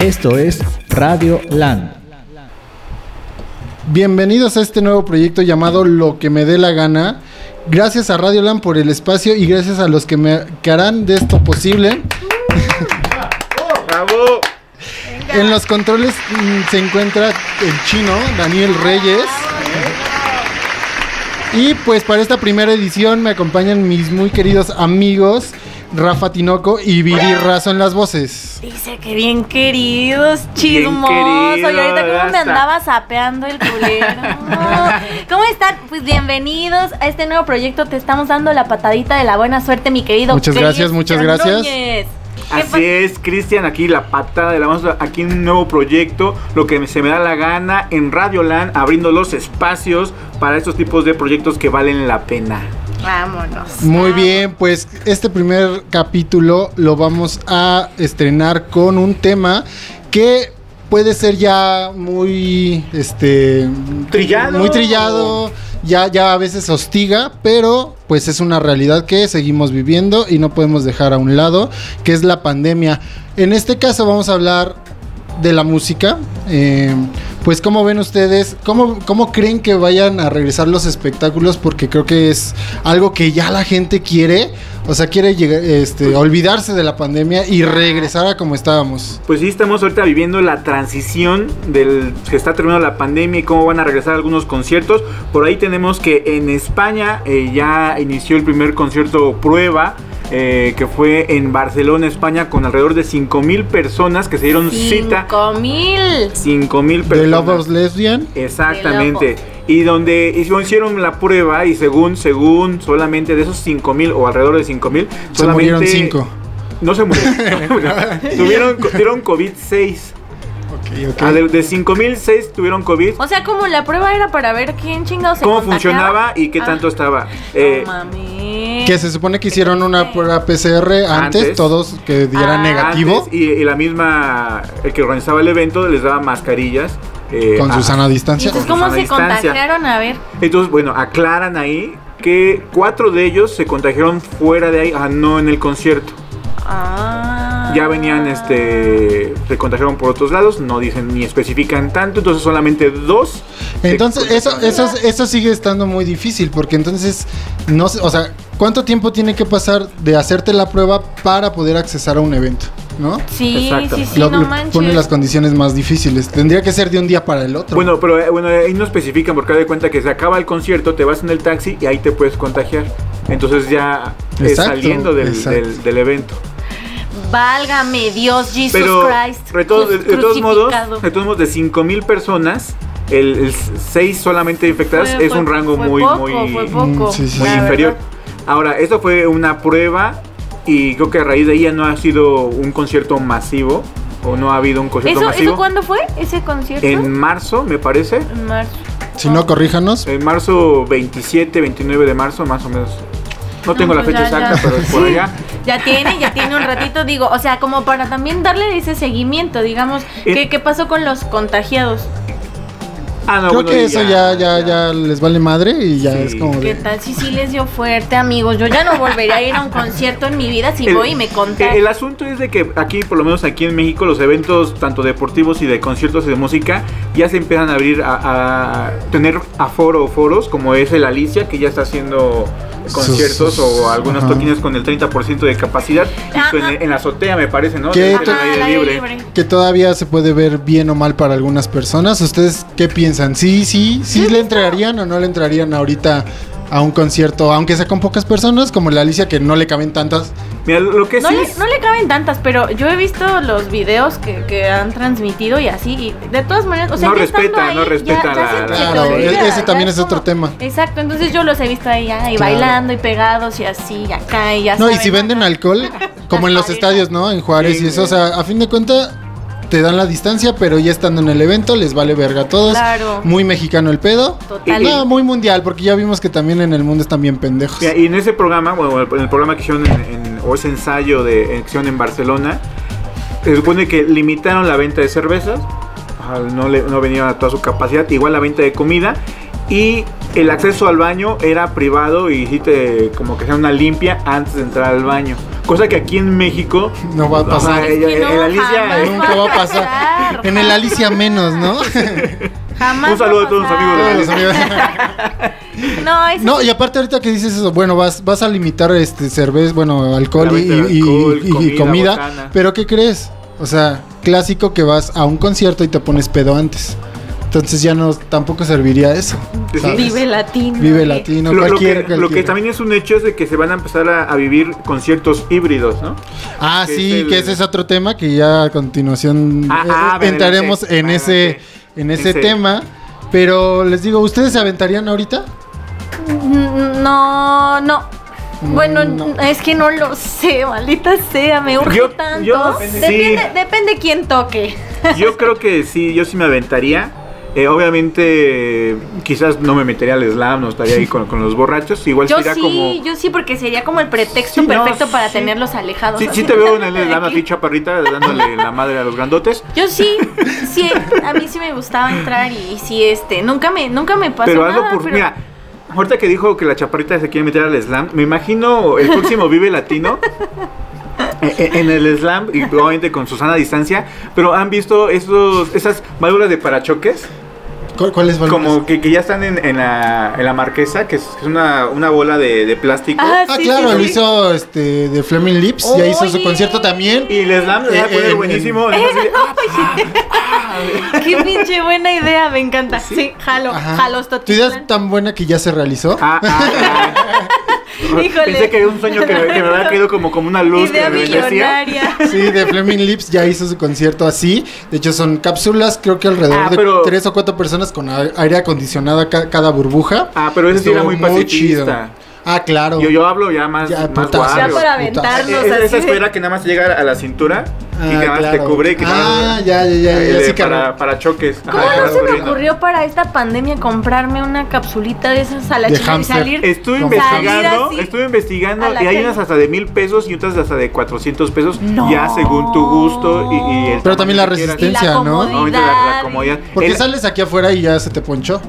Esto es Radio Land. Bienvenidos a este nuevo proyecto llamado Lo que me dé la gana. Gracias a Radio Land por el espacio y gracias a los que me que harán de esto posible. ¡Bravo! En los controles mm, se encuentra el chino Daniel Reyes. Y pues para esta primera edición me acompañan mis muy queridos amigos Rafa Tinoco y Viri Razo en las voces. Dice que bien queridos, chismoso. querido, y ahorita cómo me andaba sapeando el culero. ¿Cómo están? Pues bienvenidos a este nuevo proyecto. Te estamos dando la patadita de la buena suerte, mi querido. Muchas gracias, muchas gracias. Núñez. ¿Qué Así es, Cristian, aquí la patada de la mano, aquí en un nuevo proyecto, lo que se me da la gana en Radio Land, abriendo los espacios para estos tipos de proyectos que valen la pena. Vámonos. Muy bien, pues este primer capítulo lo vamos a estrenar con un tema que puede ser ya muy este Trillado. muy trillado, ya ya a veces hostiga, pero pues es una realidad que seguimos viviendo y no podemos dejar a un lado, que es la pandemia. En este caso vamos a hablar de la música. eh, pues cómo ven ustedes, ¿Cómo, cómo creen que vayan a regresar los espectáculos, porque creo que es algo que ya la gente quiere, o sea, quiere llegar, este, olvidarse de la pandemia y regresar a como estábamos. Pues sí, estamos ahorita viviendo la transición del que está terminando la pandemia y cómo van a regresar algunos conciertos. Por ahí tenemos que en España eh, ya inició el primer concierto prueba eh, que fue en Barcelona, España, con alrededor de 5.000 personas que se dieron cita. ¡5.000! 5.000 personas. ¿De Lovers Lesbian? Exactamente. Y donde hicieron la prueba y según, según, solamente de esos 5.000 o alrededor de 5.000, solamente... Se murieron 5. No se murieron. tuvieron, tuvieron COVID-6. Ah, de, de 5000, 6 tuvieron COVID. O sea, como la prueba era para ver quién chingados se ¿Cómo funcionaba y qué ah. tanto estaba? Eh, mami. Que se supone que hicieron una prueba PCR antes, todos que dieran ah. negativo. Y, la misma, el que organizaba el evento les daba mascarillas. Eh, con Susana a distancia. Entonces, ¿cómo se contagiaron? A ver. Entonces, bueno, aclaran ahí que cuatro de ellos se contagiaron fuera de ahí, ah, no en el concierto. Ah. Ya venían, este, se contagiaron por otros lados, no dicen ni especifican tanto, entonces solamente dos. Entonces, eso, eso, eso sigue estando muy difícil, porque entonces, no sé, o sea, ¿cuánto tiempo tiene que pasar de hacerte la prueba para poder accesar a un evento? ¿No? Sí, sí, sí, Lo- no lo manches. pone las condiciones más difíciles. Tendría que ser de un día para el otro. Bueno, pero eh, bueno, ahí no especifican porque de cuenta que se acaba el concierto, te vas en el taxi y ahí te puedes contagiar. Entonces ya es Exacto, saliendo del- del evento. Válgame Dios, Jesus Pero Christ. de todos, de, de todos modos, de todos modos, de 5 mil personas, el 6 solamente infectadas Fue- es fue- un rango fue muy, poco, muy, fue poco, Mm, sí, sí, muy la inferior. verdad. Ahora, esto fue una prueba y creo que a raíz de ya no ha sido un concierto masivo o no ha habido un concierto ¿Eso, masivo. ¿Eso cuándo fue? ¿Ese concierto? En marzo, me parece. En marzo. si no, corríjanos. En marzo 27, 29 de marzo, más o menos. No tengo la fecha ya, exacta, ya. pero es por allá. Ya tiene, ya tiene un ratito, digo, o sea, como para también darle ese seguimiento, digamos, Eh. ¿qué, ¿qué pasó con los contagiados? Ah, no, Creo bueno, que eso ya, ya, ya les vale madre y ya Sí. es como ¿Qué de... tal si sí les dio fuerte, amigos? Yo ya no volvería a ir a un concierto en mi vida si El- voy y me contagio. el asunto es de que aquí, por lo menos aquí en México, los eventos tanto deportivos y de conciertos y de música ya se empiezan a abrir a, a tener aforo o foros, como es el Alicia, que ya está haciendo conciertos sus- o algunos ajá. toquines con el 30% de capacidad. En, en la azotea, me parece, ¿no? Aire libre. libre. Que todavía se puede ver bien o mal para algunas personas. ¿Ustedes qué piensan? ¿Sí, sí, sí le entrarían o no le entrarían ahorita a un concierto, aunque sea con pocas personas, como la Alicia, que no le caben tantas? Mira, lo que No sí le, es- no le caben tantas, pero yo he visto los videos que, que han transmitido y así, y de todas maneras, o sea, No ya respeta, ahí, no respeta ya- ya la- Claro, e- ese ya también es otro como- tema. Exacto, entonces yo los he visto ahí, ahí Claro. bailando y pegados y así, y acá y ya No, y si venden alcohol, como en los estadios, ¿no? En Juárez Sí, y eso, o sea, a fin de cuentas te dan la distancia, pero ya estando en el evento les vale verga a todos. Claro. Muy mexicano el pedo. Total. No, muy mundial, porque ya vimos que también en el mundo están bien pendejos. Y en ese programa, bueno, en el programa que hicieron en, en- o ese ensayo de hicieron en Barcelona, se supone que limitaron la venta de cervezas, no, le, no venía a toda su capacidad, igual la venta de comida, y el acceso al baño era privado y sí te, como que sea una limpia antes de entrar al baño. Cosa que aquí en México No va a pasar. ella- Es que no, el Alicia eh, Nunca va a pasar. En el Alicia menos, ¿no? Jamás Un saludo a todos los amigos de los amigos. No, eso No, y aparte ahorita que dices eso, bueno, vas, vas a limitar este cerveza, bueno, alcohol y, de y- alcohol, y- y comida, comida, pero ¿qué crees? O sea, clásico que vas a un concierto y te pones pedo antes. Entonces ya no tampoco serviría eso. Vive latino. Vive latino, lo, lo cualquier, que, lo que también es un hecho es de que se van a empezar a, a vivir conciertos híbridos, ¿no? Ah, que sí, es el- que ese es otro tema que ya a continuación Ah, eh, ah, entraremos en ese en ese Ese. tema. Pero les digo, ¿ustedes se aventarían ahorita? Mm, No, no. Bueno, no. es que no lo sé, maldita sea, me urge Yo- tanto. yo- depende, sí. depende quién toque. Yo creo que sí, yo sí me aventaría. Eh, obviamente, quizás no me metería al slam, no estaría ahí con, con los borrachos. Igual Yo sería sí, como. yo sí, porque sería como el pretexto Sí, no, perfecto para sí. tenerlos alejados. Sí, sí te veo en el slam así chaparrita dándole la madre a los grandotes. Yo sí, sí, a mí sí me gustaba entrar y, sí, este, nunca me, nunca me pasó Pero hazlo nada, por. pero- Mira, ahorita que dijo que la chaparrita se quiere meter al slam, me imagino el próximo Vive Latino. eh, eh, En el slam, y obviamente con Susana a distancia, pero han visto esos, esas válvulas de parachoques, ¿Cuál, cuál es Valores? como que, que ya están en, en la, en la marquesa, que es, que es una, una bola de, de plástico. Ah, Ah, sí, claro, sí, lo sí. hizo este de Fleming Lips, ya hizo su concierto también. Y el slam se va a Eh, eh, buenísimo. ah, Qué pinche buena idea, me encanta. Sí, jalo, Ajá. jalos Tu idea es tan buena que ya se realizó. ah, ah, ah. Híjole. Pensé que era un sueño que, me- que me había caído como, como una luz Idea que me. Sí, de Fleming Lips ya hizo su concierto así. De hecho, son cápsulas, creo que alrededor Ah, de tres o cuatro personas con aire acondicionado ca- cada burbuja. Ah, pero ese sí era muy pacifista. chido. Ah, claro. Yo, yo hablo ya más, Ya, más putazo. Ya para aventarnos Esa, esa así. de- esfera que nada más llega a la cintura y que Ah, nada más te cubre. Que Ah, más- ya, ya, ya, eh, ya, de- sí, para, para choques. ¿Cómo Ajá, no se me ocurrió para esta pandemia comprarme una capsulita de esas a la De china y salir? Estuve investigando, Salir estuve investigando y hay unas hasta de mil pesos y otras hasta de 400 pesos, No. ya según tu gusto y, y el Pero también la que resistencia, Y la ¿no? comodidad. Obviamente la, la comodidad. Porque El- sales aquí afuera y ya se te ponchó.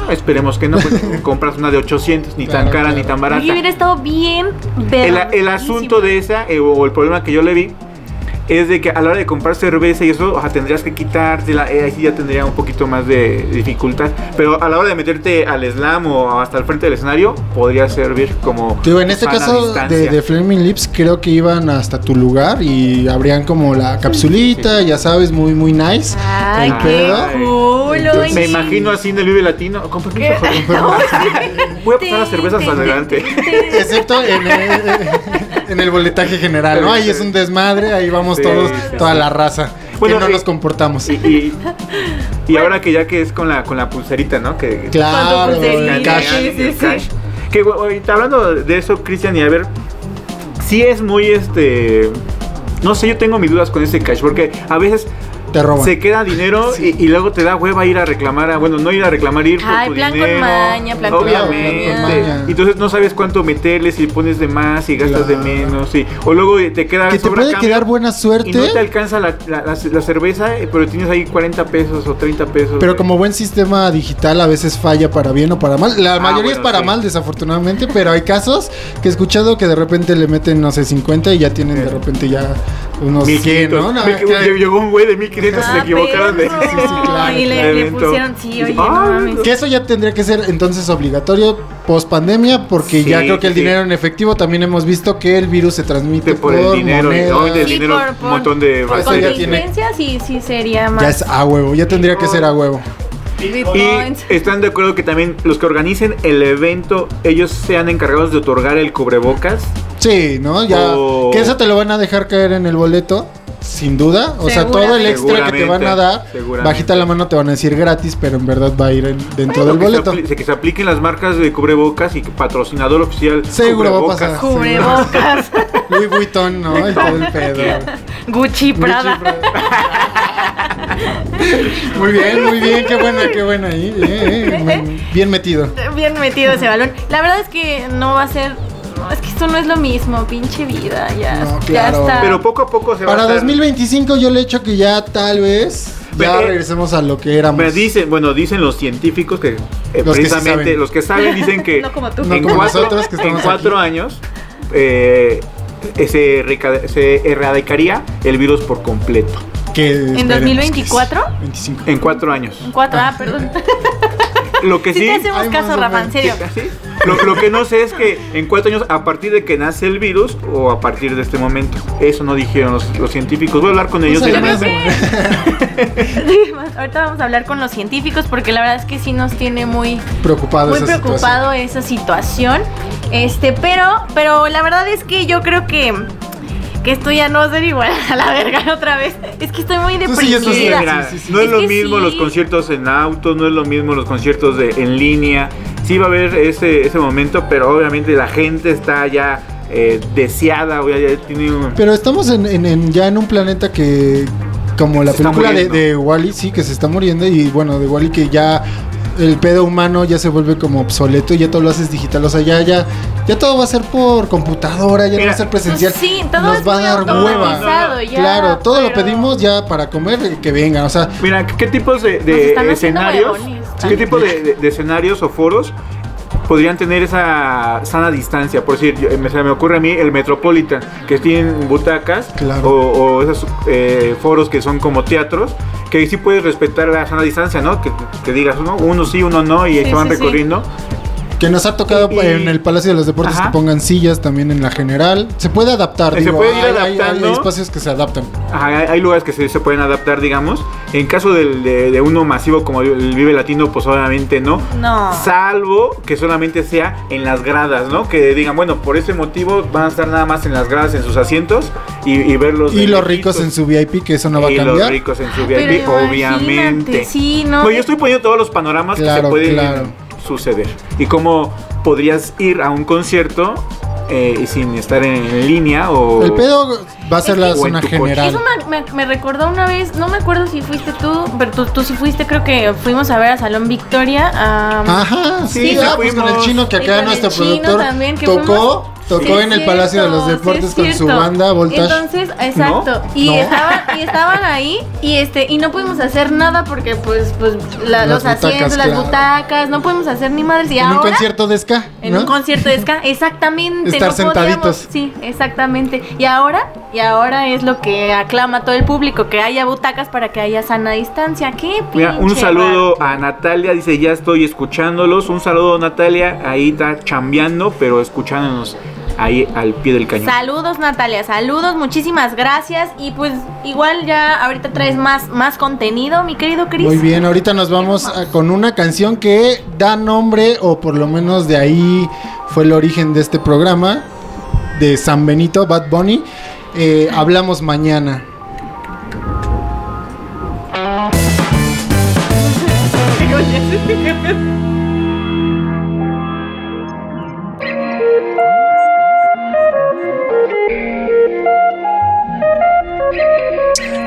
No, esperemos que no, pues, compras una de 800, ni tan cara claro. ni tan barata. Oye, hubiera estado bien El, el asunto de esa, eh, o el problema que yo le vi, es de que a la hora de comprar cerveza y eso, o sea, tendrías que quitártela, eh, ahí sí ya tendría un poquito más de dificultad. Pero a la hora de meterte al slam o hasta el frente del escenario, podría servir como. Digo, en este caso de, de Flaming Lips, creo que iban hasta tu lugar y abrían como la capsulita, ya sabes, muy, muy nice. Ay, el qué pedo. culo. Entonces- Me imagino así en el Vive Latino. Con permiso. Voy a pasar las cervezas adelante. Excepto en el, en el boletaje general, ¿no? Ahí es un desmadre, ahí vamos Sí, todos, sí, toda la raza. Bueno, que no y- nos comportamos. Y, y, y ahora que ya que es con la, con la pulserita, ¿no? Que, Claro, pulserita, el cash. sí, sí, el sí. cash. Que ahorita hablando de eso, Cristian, y a ver, sí es muy este. No sé, yo tengo mis dudas con ese cash, porque a veces Te roban. se queda dinero y, y luego te da hueva ir a reclamar, a- bueno, no ir a reclamar, ir por Ay, tu plan con dinero. maña, plan con Obviamente. maña. Y entonces no sabes cuánto meterle, si pones de más, si gastas de menos, y, o luego te queda Que te puede quedar buena suerte. Y no te alcanza la, la- la- la cerveza, eh, pero tienes ahí 40 pesos o 30 pesos. Pero de- como buen sistema digital a veces falla para bien o para mal. La mayoría es Ah, para sí. mal, desafortunadamente, pero hay casos que he escuchado que de repente le meten, no sé, 50 y ya tienen de Sí. repente ya unos 100, 1500. ¿no? Llegó un güey de 1500 se Ah, equivocaron de. perro. Sí, sí, claro, Y le, pusieron, sí, oye, Ay, no mames. Que eso ya tendría que ser entonces obligatorio post pandemia, porque Sí, ya creo que el dinero en efectivo también hemos visto que el virus se transmite por el dinero, el por- un montón de contingencia, sí, sí sería más. Ya es a huevo, ya tendría que ser a huevo. Y están de acuerdo que también los que organicen el evento, ellos sean encargados de otorgar el cubrebocas. Sí, ¿no? Ya. O- Que eso te lo van a dejar caer en el boleto. Sin duda, o sea, todo el extra que te van a dar, bajita la mano te van a decir gratis, pero en verdad va a ir en- dentro Bueno, del que se boleto. que se apliquen las marcas de cubrebocas y que patrocinador oficial. Seguro va a cubrebocas. pasar. Cubrebocas. Louis Vuitton, ¿no? Y todo el pedo. Gucci Prada. Gucci, Prada. Muy bien, muy bien, qué buena, qué buena ahí. eh, eh, bien metido. Bien metido ese balón. La verdad es que no va a ser. No, es que esto no es lo mismo, pinche vida. Ya, No, ya claro. está. Pero poco a poco se va Para a estar- 2025 yo le echo que ya tal vez ya regresemos a lo que éramos. Me dicen, bueno, dicen los científicos que eh, Los que sí precisamente los que saben dicen que No como tú. No en, como cuatro, nosotros que estamos en cuatro aquí. años eh, se, se erradicaría el virus por completo. Que ¿En esperemos 2024? que sí. 25. En cuatro años. En cuatro, ah, perdón. Lo que Sí sí... te hacemos caso, Rafa, en serio. ¿Sí? Lo, lo que no sé es que en cuatro años, a partir de que nace el virus o a partir de este momento. Eso no dijeron los, los científicos. Voy a hablar con ellos. Pues. Ahorita vamos a hablar con los científicos porque la verdad es que sí nos tiene muy, Preocupado muy esa preocupado esa situación. Este, pero, pero la verdad es que yo creo que, que esto ya no va a ser igual a la verga otra vez. Es que estoy muy Tú sí, eso sí, deprimida. Sí, sí, sí. no es, Es lo mismo sí. los conciertos en autos, no es lo mismo los conciertos de, en línea. Sí va a haber ese, ese momento, pero obviamente la gente está ya eh, deseada, o ya, ya tiene un... Pero estamos en, en- en- ya en un planeta que, como la Se película de, de Wally, sí, que se está muriendo. Y bueno, de Wally que ya el pedo humano ya se vuelve como obsoleto y ya todo lo haces digital. O sea, ya, ya, ya todo va a ser por computadora, ya no Mira, va a ser presencial. Pues sí, todo Nos es va a dar hueva. ya, claro, todo lo pedimos ya para comer y que vengan. O sea, Mira, ¿qué tipos de, escenarios? ¿Qué tipo de, de- de escenarios o foros podrían tener esa sana distancia? Por decir, yo- me, se me ocurre a mí el Metropolitan, que tienen butacas Claro. o, o esos eh, foros que son como teatros, que sí puedes respetar la sana distancia, ¿no? Que, que digas, ¿no? uno sí, uno no, y Sí, se van sí, sí. recorriendo. Que nos ha tocado Y- en el Palacio de los Deportes Ajá. que pongan sillas también en la general. Se puede adaptar, Se digo, puede ir hay- hay- hay, adaptando. espacios que se adaptan. Ajá, hay, hay lugares que se, se pueden adaptar, digamos. En caso de, de uno masivo como el Vive Latino, pues obviamente no. No. Salvo que solamente sea en las gradas, ¿no? Que digan, bueno, por ese motivo van a estar nada más en las gradas, en sus asientos y, y verlos. Y los lejitos. ricos en su VIP, que eso no va a y cambiar. los ricos en su VIP, obviamente. sí, no. No, yo estoy poniendo todos los panoramas que se pueden claro. Suceder. Y cómo podrías ir a un concierto eh, sin estar en, en línea o... El pedo va a ser Es la zona general. Eso me, me- me recordó una vez, no me acuerdo si fuiste tú, pero tú, tú sí fuiste, creo que fuimos a ver a Salón Victoria. Ajá, sí, Sí, ah, pues con el chino que acá nuestro productor también, que tocó, fuimos- tocó Sí, en el Palacio de los Deportes sí con su banda Voltage. Entonces, exacto. Y, No. estaban, y estaban ahí y este y no pudimos hacer nada porque pues pues la- los asientos, las butacas, no pudimos hacer ni madres. Y en un concierto de ska, en un concierto de ska, exactamente. Estar no podíamos- sentaditos. Sí, exactamente. Y ahora, y ahora es lo que aclama todo el público, que haya butacas para que haya sana distancia. ¿Qué Mira, un saludo a Natalia, dice ya estoy escuchándolos. Un saludo Natalia, ahí está chambeando, pero escuchándonos ahí al pie del cañón. Saludos Natalia, saludos, muchísimas gracias y pues igual ya ahorita traes más, más contenido, mi querido Chris. Muy bien, ahorita nos vamos a- con una canción que da nombre, o por lo menos de ahí fue el origen de este programa, de San Benito, Bad Bunny. Eh, hablamos mañana.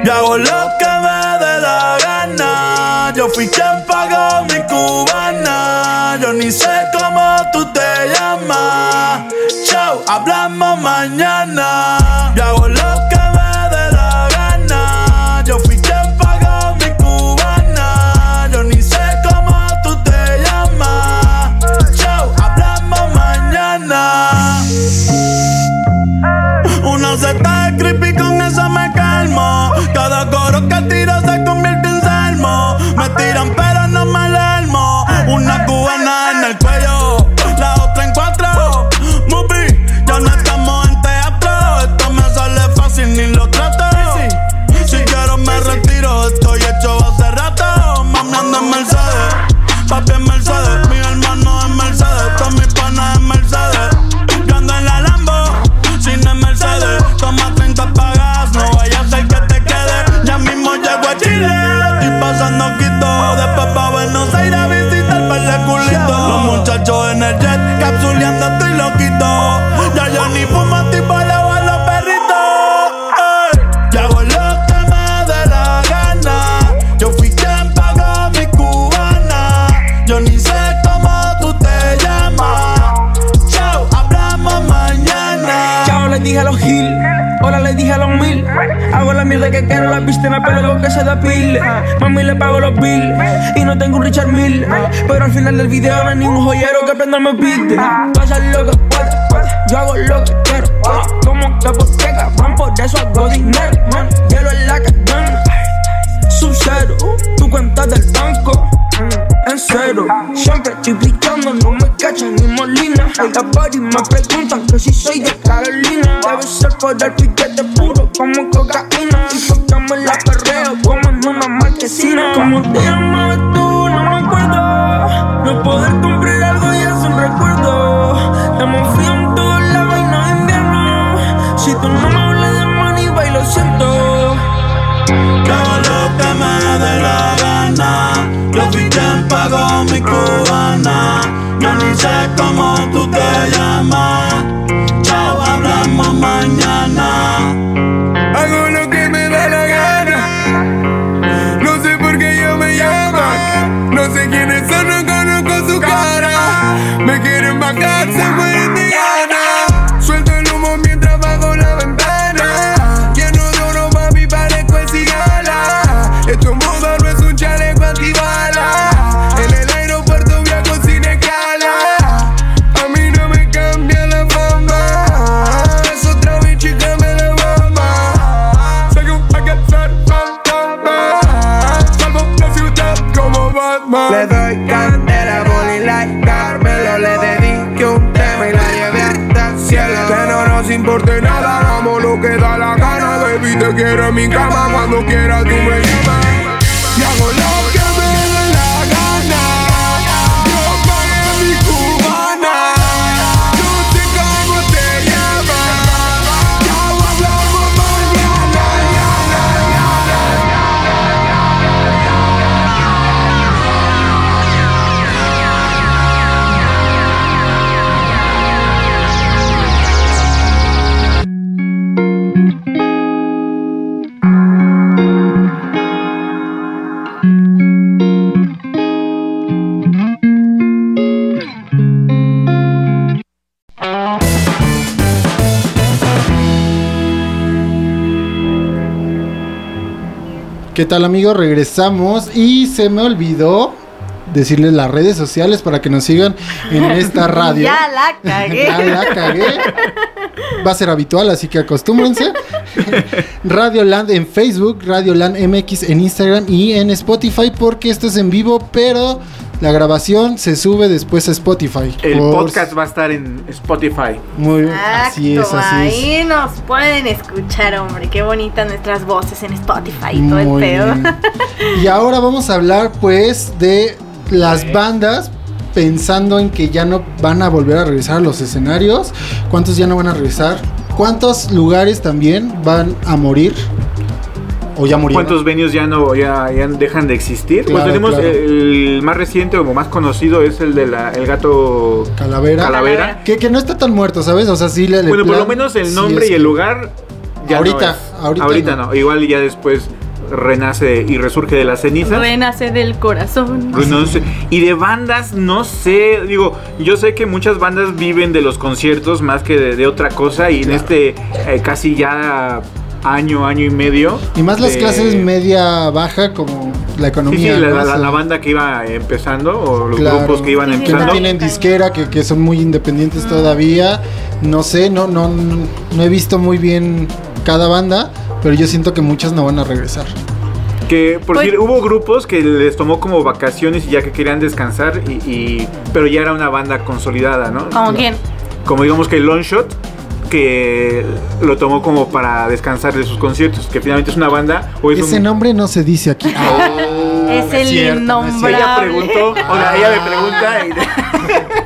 Yo hago lo que me dé la gana. Yo fui quien pagó mi cubana. Yo ni sé cómo tú te llamas. Hablamos mañana. Quiero, la en la pelo con que se depile. Mami, le pago los bills. Y no tengo un Richard Mill. Pero al final del video no hay ningún joyero que prenda me pide. Pasa lo que puede, puede. Yo hago lo que quiero. Como porque cabrón, por eso hago dinero, man. Hielo en la cadena. Sub-zero, tu cuenta del banco. En cero, siempre estoy Las body me preguntan que si soy de Carolina. Debe ser por el piquete puro como cocaína. Y tocamos la perreo como en una marquesina. Como te llamabas tú, no me acuerdo. No poder cumplir algo ya es un recuerdo. Estamos frío en todos lados y no invierno. Si tú no me hablas de money, bailo siento. Hago lo que me dé la gana. Fui quien pagó mi cubana. Sé cómo tú te llamas. Chao, hablamos mañana. En mi cama. Cuando quieras tú me ¿Qué tal amigos? Regresamos y se me olvidó decirles las redes sociales para que nos sigan en esta radio. Ya la cagué. ya la cagué. Va a ser habitual, así que acostúmbrense. Radio Land en Facebook, Radio Land MX en Instagram y en Spotify porque esto es en vivo, pero la grabación se sube después a Spotify. El Por- podcast va a estar en Spotify. Muy bien, así es, así es. ahí nos pueden escuchar, hombre. Qué bonitas nuestras voces en Spotify y todo el pedo. bien. Y ahora vamos a hablar pues de las bandas pensando en que ya no van a volver a regresar a los escenarios. ¿Cuántos ya no van a regresar? ¿Cuántos lugares también van a morir? O ya murieron. ¿Cuántos venues ya no ya, ya dejan de existir? Claro, pues tenemos claro. el más reciente o más conocido es el de la el gato Calavera. Calavera. Que, que no está tan muerto, ¿sabes? O sea, sí le... Bueno, por lo menos el nombre y el lugar ya Ahorita, no es. ahorita ahorita no. no. Igual ya después renace y resurge de las cenizas. Renace del corazón. Pues no sé. Y de bandas, no sé. Digo, yo sé que muchas bandas viven de los conciertos más que de, de otra cosa. Y en este eh, casi ya año, año y medio. Y más las de- clases media baja como la economía. sí, la, ¿no? la- banda que iba empezando o los Claro. grupos que iban Sí, sí, que no empezando. tienen disquera, que, que son muy independientes todavía. No sé, no, no, no he visto muy bien cada banda, pero yo siento que muchas no van a regresar. Que por Pues- decir, hubo grupos que les tomó como vacaciones y ya que querían descansar, y, y- pero ya era una banda consolidada, ¿no? ¿Como quién? Como digamos que Longshot, que lo tomó como para descansar de sus conciertos, que finalmente es una banda o es Ese un... nombre no se dice aquí. Ah, es el cierto, innombrable. Ella preguntó, o sea, ella me pregunta y...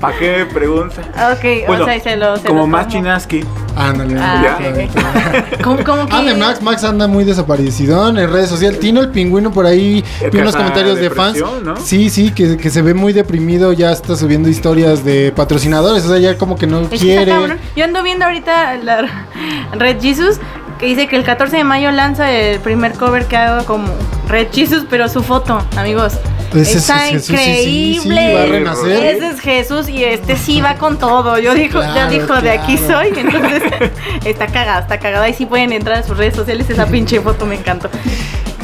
¿Para qué me pregunta? Ok, Bueno, o sea, y se lo. se como lo más. Chinaski. Ándale. Ah, ándale. ¿Cómo, cómo que? Ah, de Max, Max anda muy desaparecido en redes sociales. Tino el pingüino por ahí, El vi unos comentarios de fans. Sí, sí, que, que se ve muy deprimido, ya está subiendo historias de patrocinadores, o sea, ya como que no Es que quiere. Yo ando viendo ahorita la Red Jesus que dice que el 14 de mayo lanza el primer cover que hago como Red Jesus, pero su foto, amigos. Ese es está Jesús, sí, sí, sí, increíble. va a renacer. Ese es Jesús y este sí va con todo. Yo dijo, ya Claro, dijo de aquí soy, entonces está cagada, está cagada. Ahí sí pueden entrar a sus redes sociales, esa pinche foto me encantó.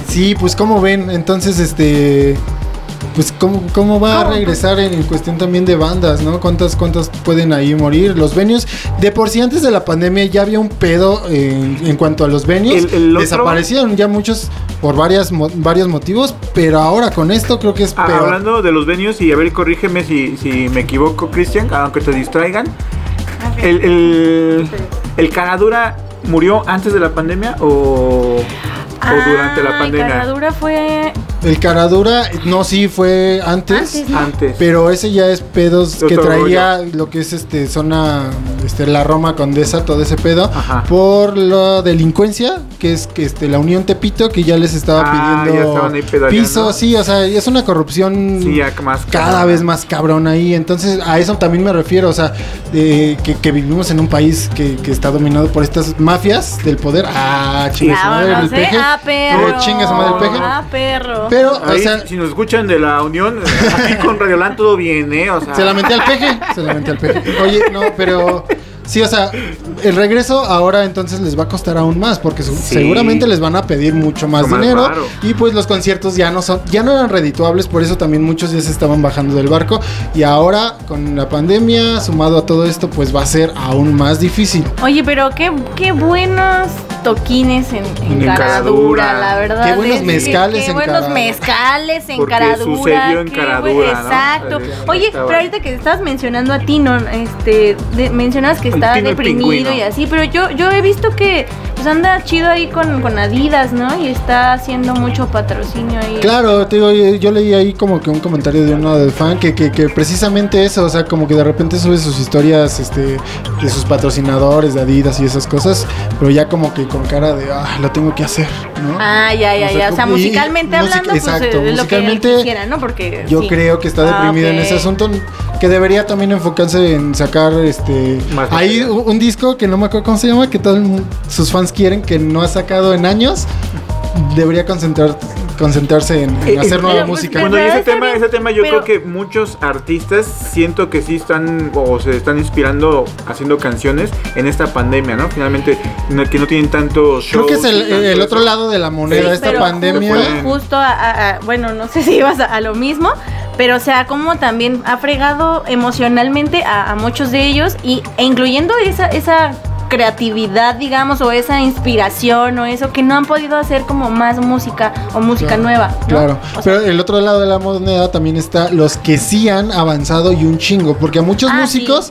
Sí, pues como ven, entonces este pues cómo, cómo va a regresar en, en cuestión también de bandas, ¿no? ¿Cuántas, cuántas pueden ahí morir? Los venues, de por sí antes de la pandemia ya había un pedo en, en cuanto a los venues. El- el otro- Desaparecieron ya muchos por varias, mo- varios motivos, pero ahora con esto creo que es Ah, peor. hablando de los venues, y a ver, corrígeme si, si me equivoco, Cristian, aunque te distraigan. El, el, el Caradura murió antes de la pandemia o, o durante la Ah, pandemia? Caradura fue El Caradura, no, sí, fue antes. Antes, ¿no? Antes. Pero ese ya es pedos que traía lo que es este zona, este, la Roma Condesa, todo ese pedo, Ajá. por la delincuencia, que es que este, la Unión Tepito, que ya les estaba Ah, pidiendo piso, sí, o sea, es una corrupción Sí, ya más cada vez más cabrón ahí. Entonces, a eso también me refiero, o sea, de que, que vivimos en un país que, que está dominado por estas mafias del poder. Ah, chingue su madre, el ¿eh? peje. Ah, perro. Eh, chingue su madre el peje. Ah, perro. Pero, o Ahí, sea, si nos escuchan de la Unión, aquí con Radioland todo bien, ¿eh? O sea, Se la menté al peje. Se la menté al peje. Oye, no, pero. Sí, o sea, el regreso ahora entonces les va a costar aún más porque Sí. seguramente les van a pedir mucho más dinero y pues los conciertos ya no son ya no eran redituables, por eso también muchos ya se estaban bajando del barco y ahora con la pandemia sumado a todo esto pues va a ser aún más difícil. Oye, pero qué, qué buenos toquines en, en En Caradura, Caradura. la verdad. Qué buenos mezcales Qué en buenos Caradura. mezcales en Porque Caradura. sucedió en qué Caradura. Exacto. Oye, pero ahorita que estabas mencionando a ti, ¿no? Este, de- mencionas que está deprimido y así, pero yo, yo he visto que pues anda chido ahí con, con Adidas, ¿no? Y está haciendo mucho patrocinio ahí. Claro, te digo, yo, yo leí ahí como que un comentario de uno del fan que, que, que precisamente eso, o sea, como que de repente sube sus historias este, de sus patrocinadores, de Adidas y esas cosas, pero ya como que con cara de, ah, lo tengo que hacer, ¿no? Ah, ya, ya, O sea, ya. O sea, y- musicalmente hablando, pues exacto, es lo que él musicalmente, quisiera, ¿no? Porque Yo sí. creo que está Ah, deprimido en ok. ese asunto, que debería también enfocarse en sacar este Más hay un, un disco que no me acuerdo cómo se llama, que todos sus fans quieren, que no ha sacado en años. Debería concentrar, concentrarse en, en Eh, hacer nueva pero, pues, música. Bueno, y ese tema, ese tema yo pero- creo que muchos artistas siento que sí están o se están inspirando haciendo canciones en esta pandemia, ¿no? Finalmente, no- que no tienen tanto Creo que es shows el, eso. otro lado de la moneda Sí, de esta pero pandemia. Justo, justo a, a- a- bueno, no sé si ibas a, a lo mismo, pero o sea, como también ha fregado emocionalmente a, a muchos de ellos y, e incluyendo esa, esa creatividad, digamos, o esa inspiración o eso que no han podido hacer como más música o música Claro, nueva. ¿no? Claro, O sea, pero el otro lado de la moneda también está los que sí han avanzado y un chingo, porque a muchos Ah, músicos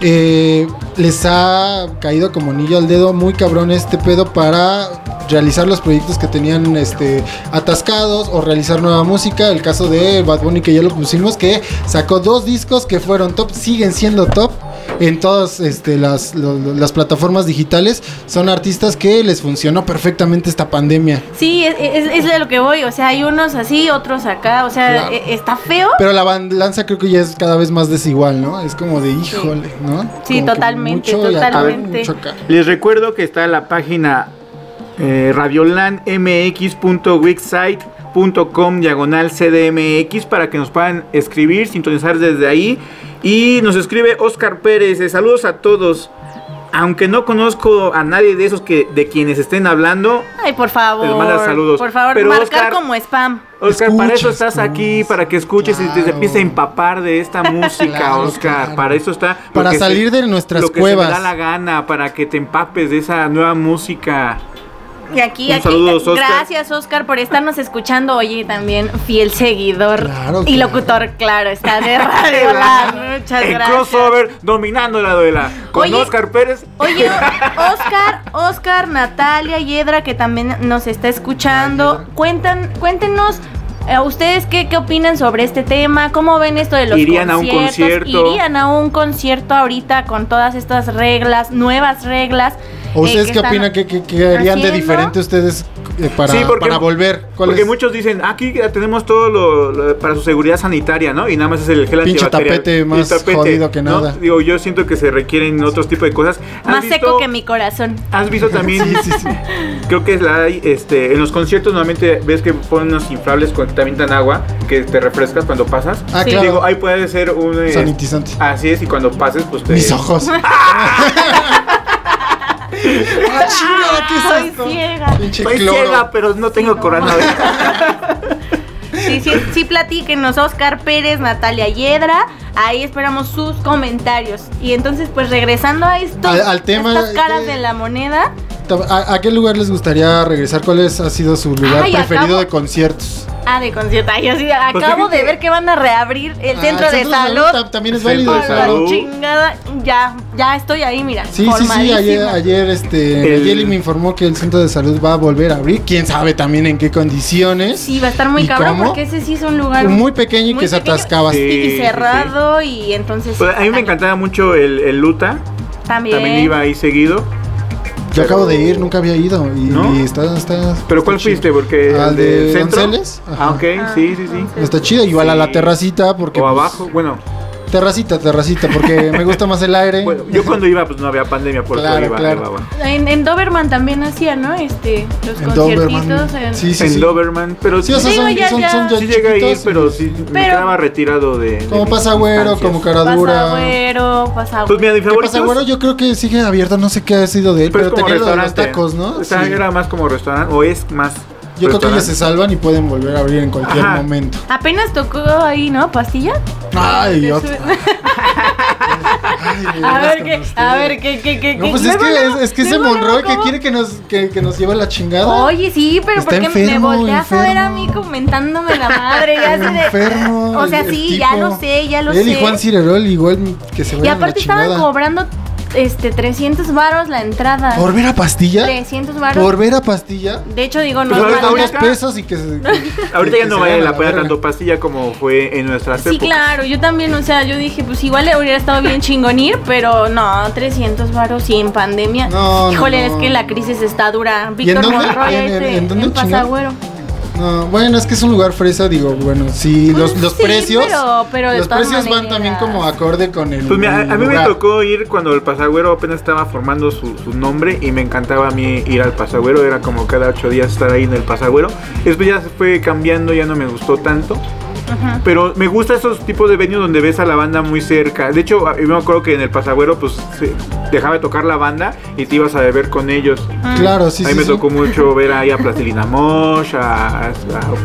eh, les ha caído como anillo al dedo muy cabrón este pedo para realizar los proyectos que tenían este atascados o realizar nueva música. El caso de Bad Bunny que ya lo pusimos, que sacó dos discos que fueron top, siguen siendo top en todas este, las, las plataformas digitales. Son artistas que les funcionó perfectamente esta pandemia. sí, es, es- es de lo que voy, o sea, hay unos así, otros acá, o sea, Claro. e- está feo. Pero la balanza creo que ya es cada vez más desigual, ¿no? Es como de híjole, ¿no? Sí, Como totalmente, mucho y acá, totalmente. mucho acá. Les recuerdo que está la página eh, radiolandmx.wixsite.com diagonal CDMX para que nos puedan escribir, sintonizar desde ahí. Y nos escribe Oscar Pérez, eh, saludos a todos. Aunque no conozco a nadie de esos que de quienes estén hablando, Ay, por favor. Les manda saludos. Por favor, Pero, marcar Oscar- como spam. Oscar, para eso estás aquí, para que escuches y te claro. empieces a empapar de esta música, Claro, Oscar. claro. Para eso está. Para que salir de nuestras lo que cuevas. Se me da la gana, para que te empapes de esa nueva música. Y aquí, Un aquí. saludos, Oscar. Gracias, Oscar, por estarnos escuchando. Oye, también fiel seguidor Claro, y locutor, claro, está de Radio. Muchas en gracias. crossover, dominando la duela. Con Oye, Oscar Pérez. Oye, Oscar, Oscar, Natalia, Yedra, que también nos está escuchando. Cuentan, cuéntenos. Eh, ¿Ustedes qué, qué opinan sobre este tema? ¿Cómo ven esto de los Irían a un conciertos? concierto. ¿Irían a un concierto ahorita con todas estas reglas, nuevas reglas? ¿O eh, ustedes qué opinan? ¿Qué, qué- qué harían de diferente ustedes eh, para, Sí, porque- para volver? ¿Cuál Porque es? muchos dicen, aquí ya tenemos todo lo, lo- para su seguridad sanitaria, ¿no? Y nada más es el gel Pinche tapete más jodido que ¿no? nada. Digo, yo siento que se requieren otros tipos de cosas. ¿Has Más visto- seco que mi corazón. ¿Has visto también? Sí, sí, sí. Creo que es la hay, este, en los conciertos normalmente ves que ponen unos inflables con te avientan agua, que te refrescas cuando pasas. Ah, Sí. claro. Digo, ahí puede ser un... eh, Sanitizante. Así es, y cuando pases, pues te... Mis ojos. ah, chingada, ¿qué es Soy esto? ciega. Pinche Soy cloro. ciega, pero no tengo coronavirus. Sí, sí, sí, platíquenos, Oscar Pérez, Natalia Yedra. Ahí esperamos sus comentarios. Y entonces, pues regresando a esto, Al- al tema estas caras de- de la moneda. ¿A, a qué lugar les gustaría regresar? ¿Cuál es- ha sido su lugar Ay, preferido acabo- de conciertos? Ah, de concierto. Ay, yo sí, Pues acabo de ver que van a reabrir el Ah, centro el de salud. ta- también es válido. de la chingada, ya, ya estoy ahí, mira. Sí, sí, sí, ayer, este, El- Nayeli me informó que el centro de salud va a volver a abrir. Quién sabe también en qué condiciones. Sí, va a estar muy ¿Y cabrón cómo? porque ese sí es un lugar Muy pequeño y muy que se atascaba. Sí. y cerrado y entonces Pues, a mí me encantaba mucho el, el Luta. también. También iba ahí seguido. Yo acabo de ir, nunca había ido. Y, ¿No? y está, está. ¿Pero cuál chido. fuiste? Porque Al de del centro. Ah, ok, Ah, sí, sí, sí. Está chido, igual a la Sí. terracita porque O pues, abajo, bueno, terracita, terracita porque me gusta más el aire. bueno, yo cuando iba pues no había pandemia, por Claro, eso iba, claro. iba, bueno. En, en Doberman también hacía, ¿no? Este, los en conciertitos. Doberman. en- Sí, sí, en sí. Doberman, pero Sí, o sea, son, ya, son, ya. son ya sí llegué pero sí me Pero- quedaba retirado de, de Como mis pasagüero, como caradura. Pasagüero, pasagüero. Pues mira, mi ¿Qué favorito pasa, güero? Yo creo que sigue abierto, no sé qué ha sido de él, pero pero, tenía lo de los tacos, ¿no? O sea, Sí. era más como restaurante, o es más Yo creo que ellos se salvan y pueden volver a abrir en cualquier Ajá. momento. Apenas tocó ahí, ¿no? ¿Pastilla? Ay, otra. Ay, A ver qué, a ver qué, qué, qué. No, qué- pues es que, es, es que ese Monroy que quiere que nos, que, que nos lleve la chingada. Oye, sí, pero porque enfermo, me volteas a ver a mí comentándome la madre? Ya de- enfermo. O sea, sí, ya lo sé, ya lo Él sé. y Juan Cirerol igual que se Y vayan a la aparte estaban cobrando este 300 varos la entrada. ¿Por ver a pastilla? 300 varos. ¿Por ver a pastilla? De hecho digo, no Pues es ahorita- ahorita- pesos y que Ahorita que ya no se vale la pena tanto pastilla como fue en nuestras Sí, épocas. claro, yo también, o sea, yo dije, pues igual le hubiera estado bien chingonir, pero no, 300 varos y en pandemia. No, Híjole, no. es que la crisis está dura. Víctor dónde? Monroy, ¿En- en- este, en en? Pasagüero. No, bueno, es que es un lugar fresa, digo, bueno, sí, los, Pues los sí, precios... pero- pero de los todas precios van también como acorde con el Pues mira, a, a mí me tocó ir cuando el pasagüero apenas estaba formando su, su nombre y me encantaba a mí ir al pasagüero, era como cada ocho días estar ahí en el pasagüero. Después ya se fue cambiando, ya no me gustó tanto. Pero me gusta esos tipos de venues donde ves a la banda muy cerca. De hecho, yo me acuerdo que en el pasagüero pues se dejaba de tocar la banda y te ibas a beber con ellos. Claro, sí, a mí sí, me sí. tocó mucho ver ahí a Plastilina Mosh, a, a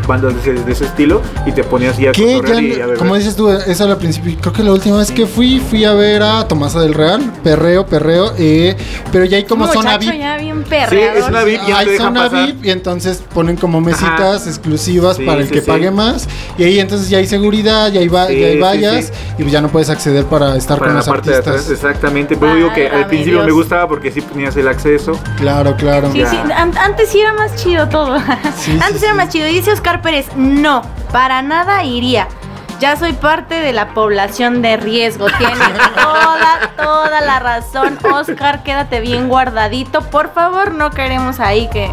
bandas de ese, de ese estilo y te ponías ahí a cotorrear ya, y a beber. como dices tú, eso al principio, creo que la última vez que fui, fui a ver a Tomasa del Real, perreo, perreo, eh, pero ya hay como Un zona muchacho VIP. ya bien Sí, es una VIP, ya te hay zona pasar. VIP y entonces ponen como mesitas Ajá. exclusivas Sí, para el sí, que sí. pague más y ahí entonces ya hay seguridad, ya hay, va- Sí, ya hay vallas sí. y pues ya no puedes acceder para estar para con la los parte de atrás, artistas. exactamente. Pero digo que al principio me gustaba porque sí tenías el acceso. Claro, claro. Sí, Ya. sí, an- antes sí era más chido todo. Sí, antes sí, era sí. más chido. Dice Oscar Pérez, no, para nada iría. Ya soy parte de la población de riesgo. Tienes toda, toda la razón. Oscar, quédate bien guardadito. Por favor, no queremos ahí que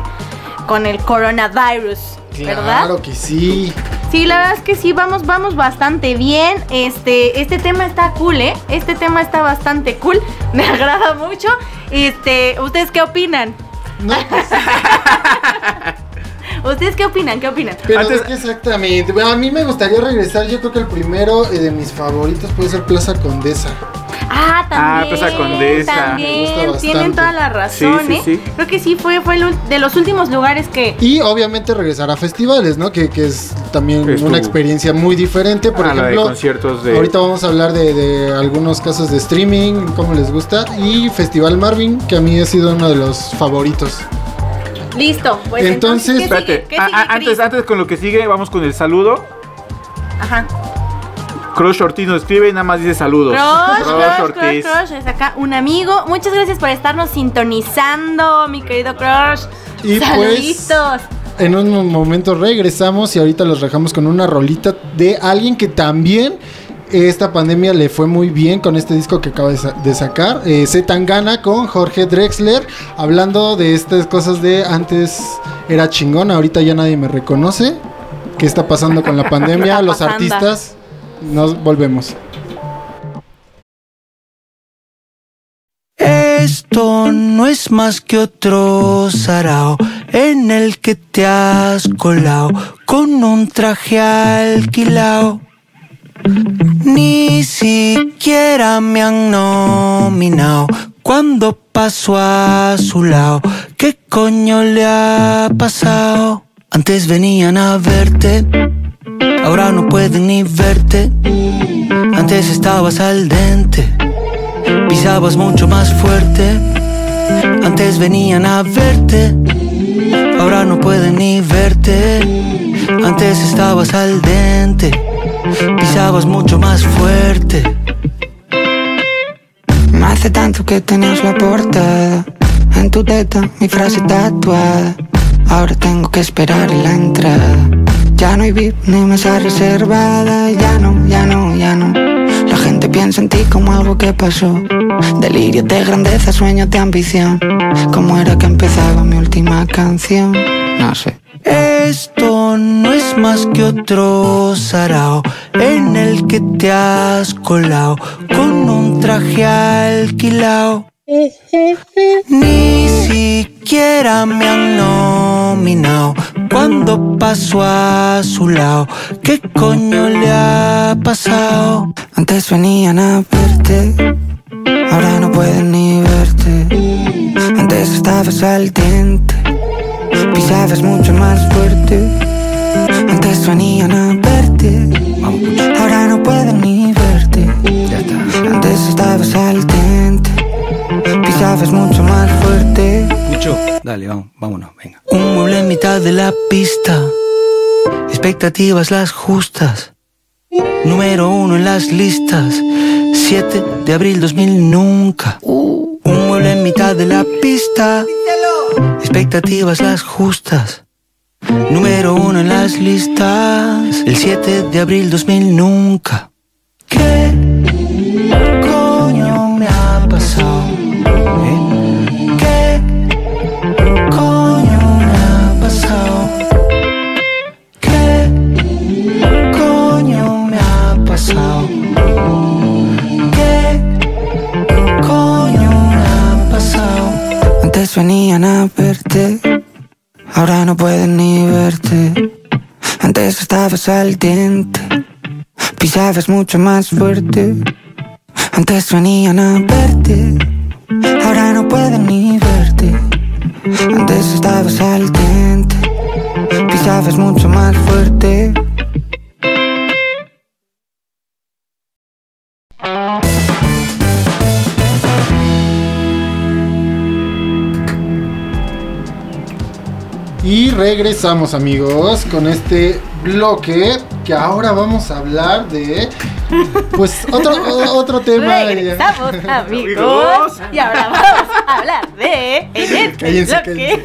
con el coronavirus, ¿verdad? Claro que sí. Sí, la verdad es que sí, vamos, vamos bastante bien. Este, este tema está cool, ¿eh? Este tema está bastante cool. Me agrada mucho. Este, ¿ustedes qué opinan? No, pues, ¿Ustedes qué opinan? ¿Qué opinan? pero Antes- es que exactamente. A mí me gustaría regresar. Yo creo que el primero eh, de mis favoritos puede ser Plaza Condesa. Ah, también. Plaza Condesa. Me También. gusta bastante. Tienen toda la razón, Sí, sí, ¿eh? sí. Creo que sí fue, fue el de los últimos lugares que. Y obviamente regresar a festivales, ¿no? Que, que es también Es una tu- experiencia muy diferente. Por Ah, de ejemplo, conciertos de- ahorita vamos a hablar de, de algunos casos de streaming, cómo les gusta. Y Festival Marvin, que a mí ha sido uno de los favoritos. Listo. Pues Entonces- entonces, ¿qué Espérate, sigue? ¿Qué a- sigue, a- antes, antes con lo que sigue, vamos con el saludo. Ajá. Crush Ortiz nos escribe y nada más dice saludos. Crush, Crush crush, Ortiz. crush, crush. Es acá un amigo. Muchas gracias por estarnos sintonizando, mi querido Crush. Y pues- Saluditos. En un momento regresamos y ahorita los dejamos con una rolita de alguien que también esta pandemia le fue muy bien con este disco que acaba de, sa- de sacar. Eh, Z Tangana con Jorge Drexler. Hablando de estas cosas de antes era chingón, ahorita ya nadie me reconoce. ¿Qué está pasando con la pandemia? Los artistas. Nos volvemos. Esto no es más que otro sarao en el que te has colado con un traje alquilao. Ni siquiera me han nominado cuando paso a su lado. ¿Qué coño le ha pasado? Antes venían a verte ahora no pueden ni verte. Antes estabas al dente, pisabas mucho más fuerte. Antes venían a verte, ahora no pueden ni verte. Antes estabas al dente, pisabas mucho más fuerte. No hace tanto que tenías la portada En tu teta, mi frase tatuada Ahora tengo que esperar la entrada Ya no hay VIP ni mesa reservada. Ya no, ya no, ya no. La gente piensa en ti como algo que pasó. Delirio de grandeza, sueños de ambición. ¿Cómo era que empezaba mi última canción? No sé. Esto no es más que otro sarao en el que te has colado con un traje alquilado. Ni siquiera me han nominado cuando paso a su lado. ¿Qué coño le ha pasado? Antes venían a verte, ahora no pueden ni verte. Antes estabas al diente, pisabas mucho más fuerte. Antes venían a verte, ahora no pueden ni verte. Antes estabas al diente, pisabas mucho más fuerte. Dale, vamos, vámonos, venga. Un mueble en mitad de la pista, expectativas las justas. Número uno en las listas, 7 de abril 2000 nunca. Un mueble en mitad de la pista, expectativas las justas. Número uno en las listas, el 7 de abril 2000 nunca. ¿Qué Antes venían a verte, ahora no pueden ni verte. Antes estabas al diente, pisabas mucho más fuerte. Antes venían a verte, ahora no pueden ni verte. Antes estabas al diente, pisabas mucho más fuerte. Y regresamos amigos con este bloque que ahora vamos a hablar de pues otro, o- otro tema. Regresamos, amigos. Y ahora vamos a hablar de. En este Cállense, bloque.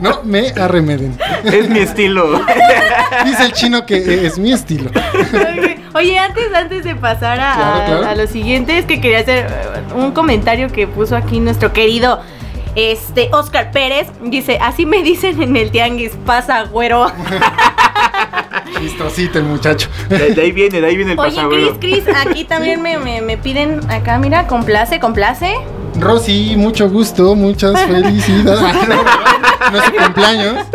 No me arremeden. Es mi estilo. Dice el chino que es mi estilo. Oye, antes, antes de pasar a, Claro, claro. a lo siguiente, es que quería hacer un comentario que puso aquí nuestro querido este Oscar Pérez. Dice, así me dicen en el tianguis, pasa güero. Chistosito el muchacho. De, de ahí viene, de ahí viene el Oye. Cris, Cris, aquí también me, me, me piden, acá, mira, complace, complace. Rosy, mucho gusto, muchas felicidades. No es su cumpleaños.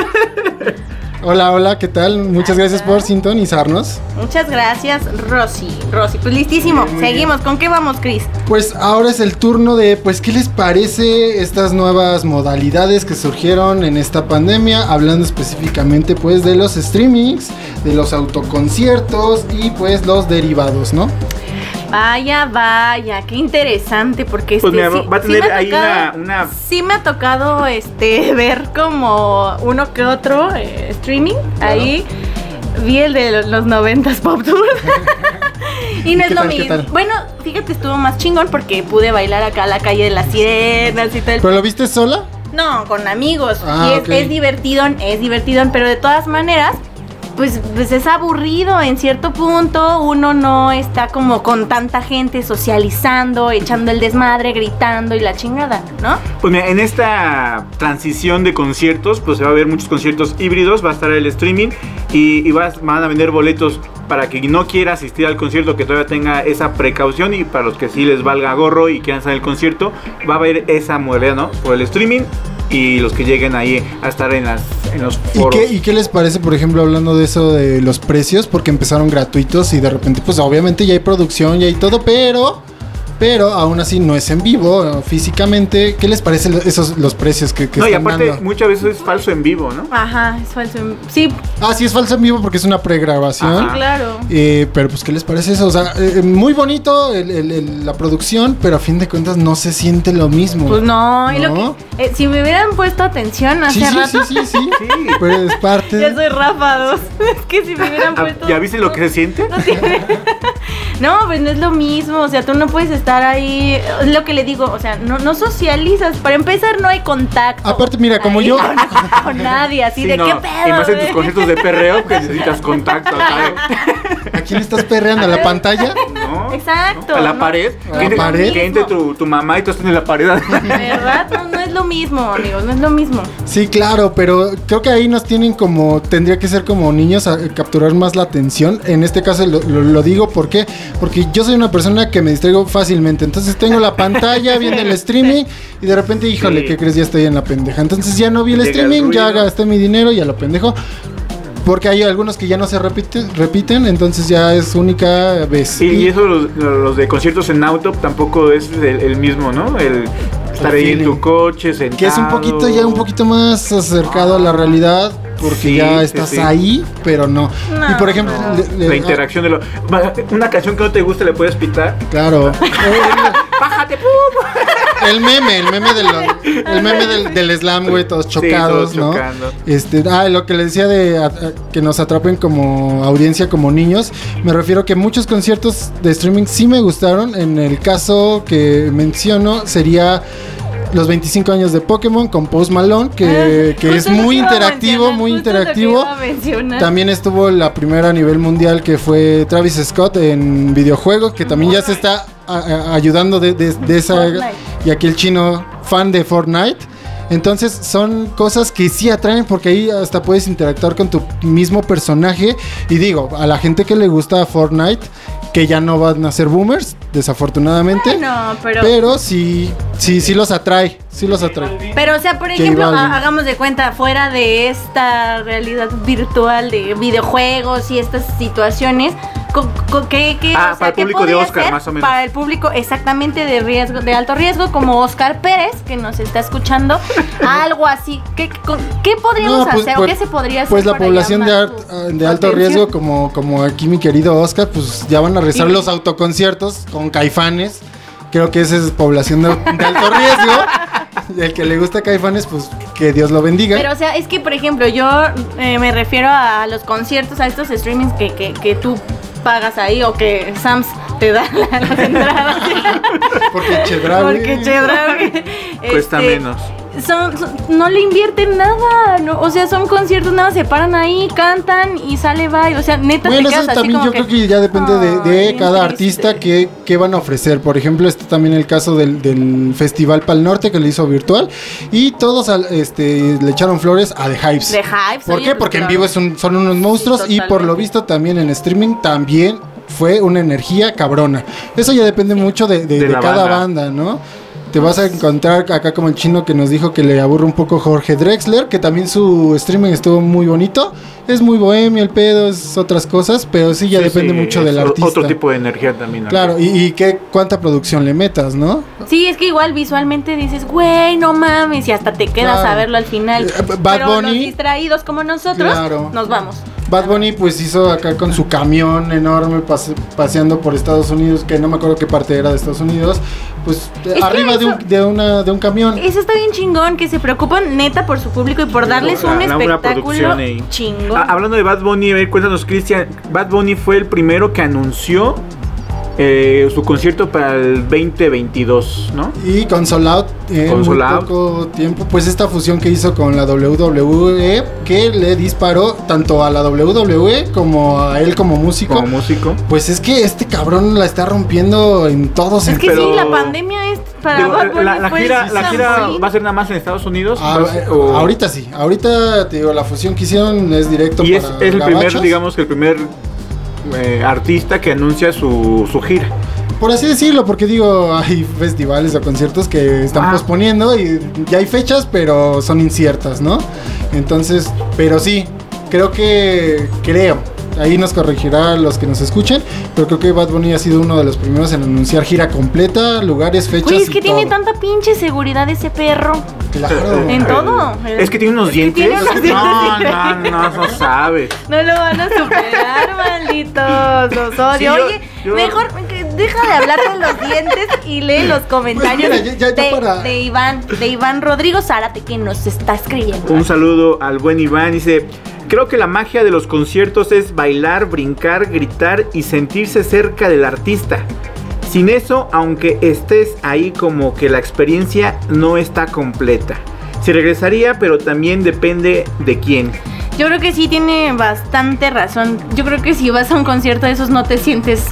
Hola, hola, ¿qué tal? Muchas gracias por sintonizarnos. Muchas gracias, Rosy. Rosy, pues listísimo. Seguimos. ¿Con qué vamos, Cris? Pues ahora es el turno de, pues, ¿qué les parece estas nuevas modalidades que surgieron en esta pandemia? Hablando específicamente, pues, de los streamings, de los autoconciertos y, pues, los derivados, ¿no? Vaya, vaya, qué interesante porque Pues este, mira, sí- va a tener me ha ahí tocado- una- una- Sí me ha tocado este ver como uno que otro eh, streaming. Ahí vi el de los, 90s Pop Tour. y no ¿Y es lo tal, mismo. tal? Bueno, fíjate, estuvo más chingón porque pude bailar acá a la calle de las sirenas y el ¿Pero lo viste sola? no, con amigos. Ah, y es, ok. es divertido, es divertido, pero de todas maneras, pues, pues es aburrido en cierto punto. Uno no está como con tanta gente socializando, echando el desmadre, gritando y la chingada, ¿no? Pues mira, en esta transición de conciertos, pues se va a ver muchos conciertos híbridos, va a estar el streaming y, y van a vender boletos para que no quiera asistir al concierto, que todavía tenga esa precaución y para los que sí les valga gorro y quieran salir al concierto, va a haber esa modalidad, ¿no? Por el streaming y los que lleguen ahí a estar en, las, en los ¿Y qué, ¿Y qué les parece, por ejemplo, hablando de eso de los precios? Porque empezaron gratuitos y de repente, pues obviamente ya hay producción, ya hay todo, pero pero aún así no es en vivo, eh, físicamente. ¿Qué les parece esos los precios que, que No, y aparte dando? muchas veces es falso en vivo, ¿no? Ajá, es falso. Sí, Ah, sí, es falso en vivo porque es una pregrabación. Ajá. claro. Eh, pero pues, ¿qué les parece eso? O sea, eh, muy bonito el- el- el- la producción, pero a fin de cuentas no se siente lo mismo. Pues no, y lo que, eh, si me hubieran puesto atención hace Sí, sí, rato, sí, sí, sí. Sí. Pero es parte. ya soy Rafa 2. es que si me hubieran Ah, puesto. ¿Ya viste lo que se siente? No tiene- No, pues no es lo mismo, o sea, tú no puedes estar ahí, es lo que le digo, o sea, no, no socializas, para empezar no hay contacto. Aparte, mira, como Ahí yo- Con, con nadie, así Sí, de no, qué pedo. Y más en tus conciertos de perreo que necesitas contacto, ¿sabes? ¿A quién estás perreando? ¿A la pantalla? ¿No? Exacto, A la ¿no? pared. ¿A la pared? Que entre tu, tu mamá y tú estás en la pared. ¿Verdad? No, no es lo mismo, amigos, no es lo mismo. Sí, claro, pero creo que ahí nos tienen como, tendría que ser como niños a capturar más la atención. En este caso lo, lo- lo digo ¿por qué? porque yo soy una persona que me distraigo fácilmente. Entonces tengo la pantalla viendo el streaming y de repente, híjole, Sí. ¿qué crees? Ya estoy en la pendeja. Entonces ya no vi el Llega el streaming, ya ruido. gasté mi dinero y a lo pendejo. Porque hay algunos que ya no se repiten, repiten entonces ya es única vez. Y, y eso los, los de conciertos en auto tampoco es el, el mismo, ¿no? El estar El ahí en tu coche, sentado. Que es un poquito ya un poquito más acercado a la realidad porque Sí, ya estás sí. ahí, pero no. No, y por ejemplo, no. le- le- La interacción de lo. Una canción que no te gusta le puedes pitar. Claro. ¡Bájate, pum! El meme, el meme, de lo- el meme del, del slam, güey, todos Sí, chocados, todos ¿no? chocando. Este, ah, lo que le decía de a- a- que nos atrapen como audiencia, como niños, me refiero que muchos conciertos de streaming sí me gustaron. En el caso que menciono sería los 25 años de Pokémon con Post Malone, que, que Justo es muy interactivo, muy que interactivo. También estuvo la primera a nivel mundial que fue Travis Scott en videojuegos, que también ya se está a- a- ayudando de, de- de esa... Y aquí el chino fan de Fortnite. Entonces son cosas que sí atraen porque ahí hasta puedes interactuar con tu mismo personaje. Y digo, a la gente que le gusta Fortnite, que ya no van a ser boomers, desafortunadamente. No, pero, Pero sí, sí, sí los atrae, sí los atrae. pero o sea, por ejemplo, ha- hagamos de cuenta, fuera de esta realidad virtual de videojuegos y estas situaciones, ¿qué, qué, Ah, o sea, para el qué público de Oscar, más o menos. Para el público exactamente de riesgo, de alto riesgo, como Oscar Pérez, que nos está escuchando, algo así. ¿Qué, con- qué podríamos No, pues- hacer o pues- qué se podría hacer? Pues la población de, art- ah, de alto atención? riesgo, como, como aquí mi querido Oscar, pues ya van a rezar los autoconciertos con caifanes. Creo que esa es población de, de alto riesgo. Y el que le gusta caifanes, pues que Dios lo bendiga. Pero, o sea, es que, por ejemplo, yo eh, me refiero a los conciertos, a estos streamings que, que, que tú pagas ahí o que Sams te da la- las entradas. Porque Chedraui- Porque Chedraui, Cuesta este, menos. Son, son- no le invierten nada, no, o sea, son conciertos, nada, se paran ahí, cantan y sale bye, o sea, neta Bueno, te eso quedas así también como yo creo que ya depende de, cada triste. artista que, que van a ofrecer. Por ejemplo, este también el caso del, del Festival Pal Norte que le hizo virtual. Y todos al- este, le echaron flores a The Hypes. De Hypes, ¿Por oye, qué? pues, Porque en vivo es un- son unos monstruos y por lo visto también en streaming también fue una energía cabrona. Eso ya depende mucho de, de- De cada banda. banda, ¿no? Te vas a encontrar acá como el chino que nos dijo que le aburre un poco Jorge Drexler, que también su streaming estuvo muy bonito. Es muy bohemio el pedo, es otras cosas, pero sí ya Sí, depende sí, mucho del artista. Otro tipo de energía también. Claro, y, y qué cuánta producción le metas, ¿no? Sí, es que igual visualmente dices, güey, no mames, y hasta te quedas Claro. a verlo al final. Eh, Bad Pero los Bunny- distraídos como nosotros, Claro. nos vamos. Bad Bunny pues hizo acá con su camión enorme pase- paseando por Estados Unidos, que no me acuerdo qué parte era de Estados Unidos, pues arriba de, un, de, una, de un camión. Eso está bien chingón, que se preocupan neta por su público y por darles un La- espectáculo chingón. Ah, hablando de Bad Bunny, a ver, cuéntanos, Cristian. Bad Bunny fue el primero que anunció eh, su concierto para el 2022, ¿no? Y con Soul Out en Con muy Soul Out. poco tiempo, pues esta fusión que hizo con la WWE, que le disparó tanto a la WWE como a él como músico. Como músico. Pues es que este cabrón la está rompiendo en todos es que pero- sí, la pandemia es para Digo, Bad Bunny la, gira, la gira va a ser nada más en Estados Unidos. Ah, a eh, o- ahorita sí, ahorita te digo, la fusión que hicieron es directo Y es, para es el primer, digamos que el primer eh, artista que anuncia su, su gira. Por así decirlo, porque digo, hay festivales o conciertos que están Ah. posponiendo y ya hay fechas, pero son inciertas, ¿no? Entonces, pero sí, creo que, creo, ahí nos corregirá los que nos escuchen, pero creo que Bad Bunny ha sido uno de los primeros en anunciar gira completa, lugares, fechas. Oye, es y que tiene todo. tanta pinche seguridad ese perro. Claro. En todo. Es que tiene unos Es que dientes. tiene unos No, dientes. no, no, no sabes. No lo van a superar, malditos. Los odio. Sí, yo- Oye, yo- mejor deja de hablar con los dientes y lee los comentarios Pues mira, ya- ya- ya de, para- de Iván, de Iván Rodrigo Zárate, que nos está escribiendo. Un saludo al buen Iván. Dice: Creo que la magia de los conciertos es bailar, brincar, gritar y sentirse cerca del artista. Sin eso, aunque estés ahí, como que la experiencia no está completa. Se regresaría, pero también depende de quién. Yo creo que sí tiene bastante razón. Yo creo que si vas a un concierto de esos no te sientes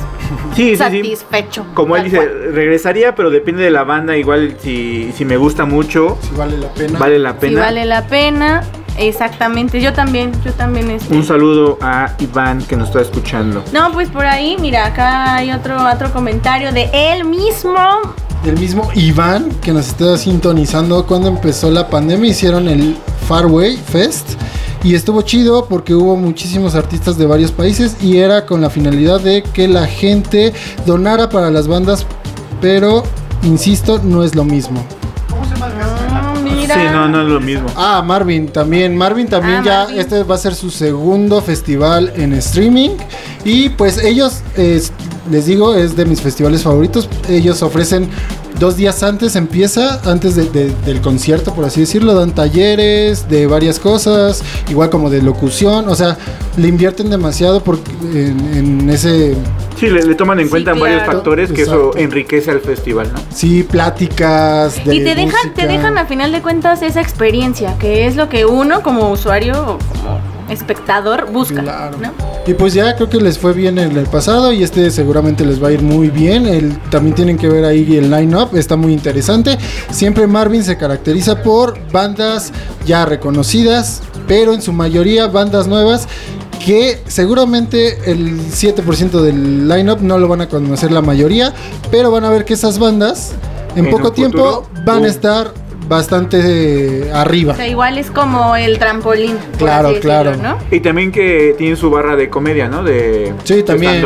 Sí, sí, sí. satisfecho. Como él dice, cual. regresaría, pero depende de la banda. Igual si, si me gusta mucho, Si vale la pena. vale la Si pena. vale la pena. Exactamente. Yo también, yo también este. Un saludo a Iván que nos está escuchando. No, pues por ahí, mira, acá hay otro, otro comentario de él mismo. Del mismo Iván que nos está sintonizando cuando empezó la pandemia, hicieron el Farway Fest. Y estuvo chido porque hubo muchísimos artistas de varios países y era con la finalidad de que la gente donara para las bandas, pero insisto, no es lo mismo. Ah, mira. Sí, no, no es lo mismo. Ah, Marvin también. Marvin también Ah, ya, Marvin. este va a ser su segundo festival en streaming. Y pues ellos, es- les digo, es de mis festivales favoritos. Ellos ofrecen dos días antes, empieza, antes de- de- del concierto, por así decirlo, dan talleres de varias cosas, igual como de locución. O sea, le invierten demasiado porque en, en ese, Sí, le, le toman en Sí, cuenta varios factores que Exacto. eso enriquece al festival, ¿no? sí, pláticas. De Y te dejan, te dejan a final de cuentas esa experiencia, que es lo que uno como usuario o como espectador busca. Claro. ¿no? Y pues ya creo que les fue bien en el pasado y este seguramente les va a ir muy bien. El, también tienen que ver ahí el line-up, está muy interesante. Siempre Marvin se caracteriza por bandas ya reconocidas, pero en su mayoría bandas nuevas que seguramente el 7% del line-up no lo van a conocer la mayoría, pero van a ver que esas bandas en, En poco tiempo futuro, van boom. a estar bastante eh, arriba. O sea, igual es como el trampolín. Claro, decirlo, claro. ¿no? Y también que tienen su barra de comedia, ¿no? De Sí, también.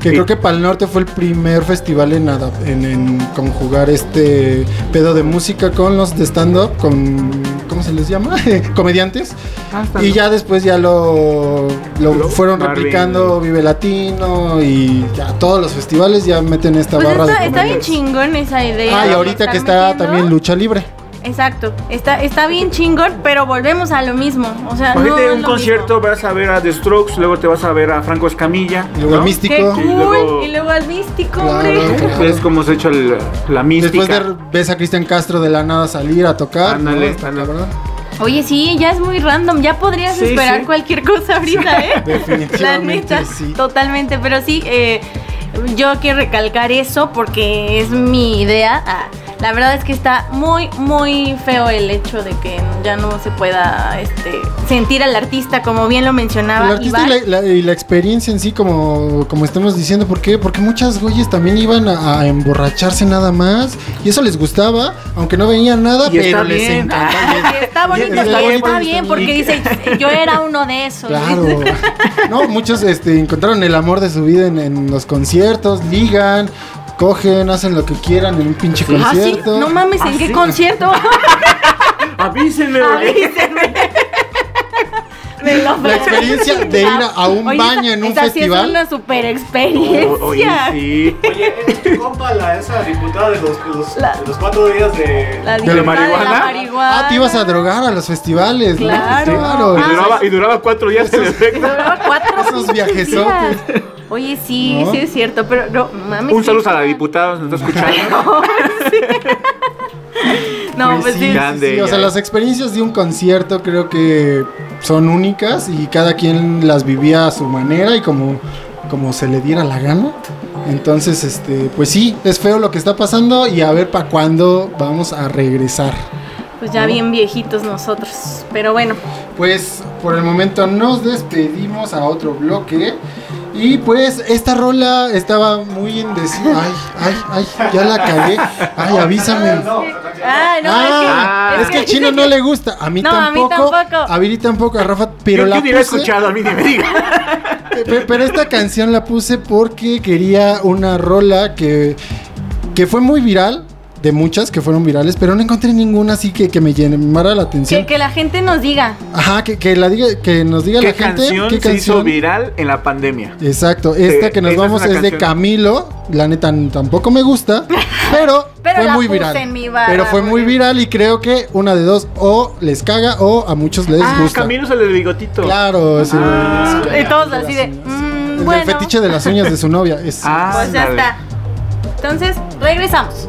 Que Sí. creo que Pal Norte fue el primer festival en, en, en conjugar este pedo de música con los de stand-up, con. ¿Cómo se les llama? Comediantes. Ah. Y ya después ya lo, lo Lo- fueron Marvin. replicando Vive Latino y ya todos los festivales ya meten esta Pues barra está, de está bien comediantes. chingón esa idea. Ah, y ahorita que está metiendo- también lucha libre. Exacto, está, está bien chingón, pero volvemos a lo mismo. O sea, no Imagínate es un lo concierto, vas a ver a The Strokes, luego te vas a ver a Franco Escamilla. Y luego ¿no? al místico. Qué Y cool. luego- Y luego al místico, Claro, hombre. claro. Es como se echa el- la mística. Después de, ves a Cristian Castro de la nada salir a tocar. ¿no? Ándale, ándale. cabrón. Oye, sí, ya es muy random. Ya podrías Sí, esperar sí. cualquier cosa ahorita, ¿eh? Definitivamente La neta, sí. totalmente. Pero sí, eh, yo quiero recalcar eso porque es mi idea. Ah, la verdad es que está muy, muy feo el hecho de que ya no se pueda este, sentir al artista, como bien lo mencionaba El artista y la, la- y la experiencia en sí, como, como estamos diciendo, ¿por qué? Porque muchas güeyes también iban a, a emborracharse nada más y eso les gustaba, aunque no veían nada, Y está pero les bien. encantaba. Y Está bonito, Está y bien. porque dice, yo era uno de esos. Claro. No, muchos este, encontraron el amor de su vida en, en los conciertos, ligan, cogen, hacen lo que quieran en un pinche Ah, sí, concierto. no mames, ¿en Ah, qué sí. concierto? Avísenme. Avísenme. La experiencia de ir a- un Oye, baño en un esa sí festival. es una super experiencia. O- Oye, sí. Oye, es tu compa, la, esa diputada de los, de los, La- de los cuatro días de... La la diputada marihuana? De la marihuana. Ah, te ibas a drogar a los festivales, ¿no? Claro. Claro. Y Ah, duraba, y duraba cuatro días en efecto. Duraba cuatro Esos viajesotes. Oye, sí, ¿No? sí es cierto, pero no mames. Un sí, saludo a la sí. diputada, nos está escuchando. No, pues sí. Grande sí, o sea, las experiencias de un concierto creo que son únicas y cada quien las vivía a su manera y como, como se le diera la gana. Entonces, este, pues sí, es feo lo que está pasando y a ver para cuándo vamos a regresar. Pues ya bien viejitos nosotros. Pero bueno, Pues por el momento nos despedimos a otro bloque. Y pues esta rola estaba muy indecisa. Ay, ay, ay, ya la cagué. Ay, avísame. Ay, no, ah, es que, es que al chino no le gusta. A mí No, a mí tampoco. tampoco. A Viri tampoco, a Rafa. Pero yo, la yo puse- escuchado, a mí ni me diga. Pe- Pero esta canción la puse porque quería una rola que, que fue muy viral, de muchas que fueron virales, pero no encontré ninguna así que, que me llamara la atención. Que, que la gente nos diga. Ajá, que, que la diga, que nos diga ¿Qué la gente canción qué se hizo canción. viral en la pandemia? Exacto, esta Eh, que nos es vamos es, de canción. Camilo, la neta tampoco me gusta, pero, Pero fue la muy puse viral. en mi barra, pero fue muy viral y creo que una de dos o les caga o a muchos les Ah, gusta. Camilo es el del bigotito. Claro, sí. Ah. Y todos así de. mm, El bueno. fetiche de las uñas de su novia. Es, Ah, Pues ya está. Entonces, regresamos.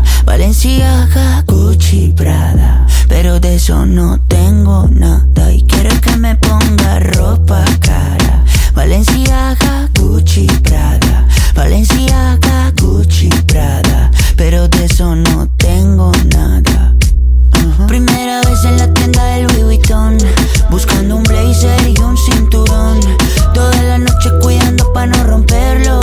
Valenciaga, Gucci, Prada. Pero de eso no tengo nada. Y quiere que me ponga ropa cara. Valenciaga, Gucci, Prada. Valenciaga, Gucci, Prada. Pero de eso no tengo nada. Primera vez en la tienda del Louis Vuitton Buscando un blazer y un cinturón Toda la noche cuidando pa' no romperlo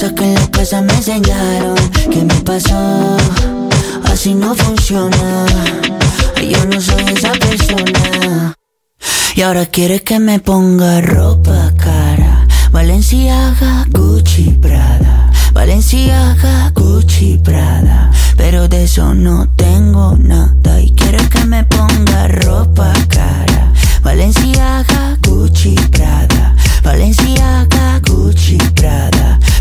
cosas que en la casa me enseñaron. ¿Qué me pasó? Así no funciona. Yo no soy esa persona. Y ahora quiere que me ponga ropa cara. Valenciaga, Gucci, Prada. Valenciaga, Gucci, Prada. Pero de eso no tengo nada. Y quiere que me ponga ropa cara. Valenciaga, Gucci, Prada. Valenciaga, Gucci, Prada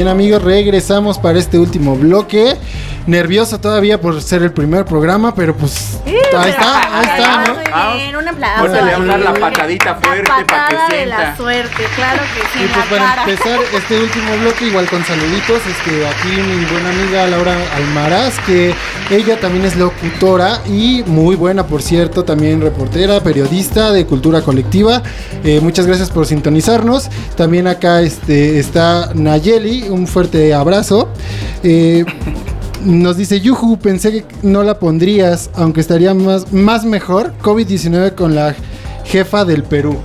bien amigos, regresamos para este último bloque. Nervioso todavía por ser el primer programa, pero pues ahí está, ahí está, ¿no? Ah, Muy bien, un aplauso. Ahorita le vamos a dar la patadita fuerte La para que patada de la sienta. suerte, claro que sí. Y pues para cara. empezar este último bloque, igual con saluditos, este, aquí mi buena amiga Laura Almaraz, que ella también es locutora y muy buena, por cierto, también reportera, periodista de cultura colectiva. Eh, muchas gracias por sintonizarnos. También acá este, está Nayeli, un fuerte abrazo. Eh, nos dice, Yuju, pensé que no la pondrías, aunque estaría más, más mejor. COVID-19 con la jefa del Perú.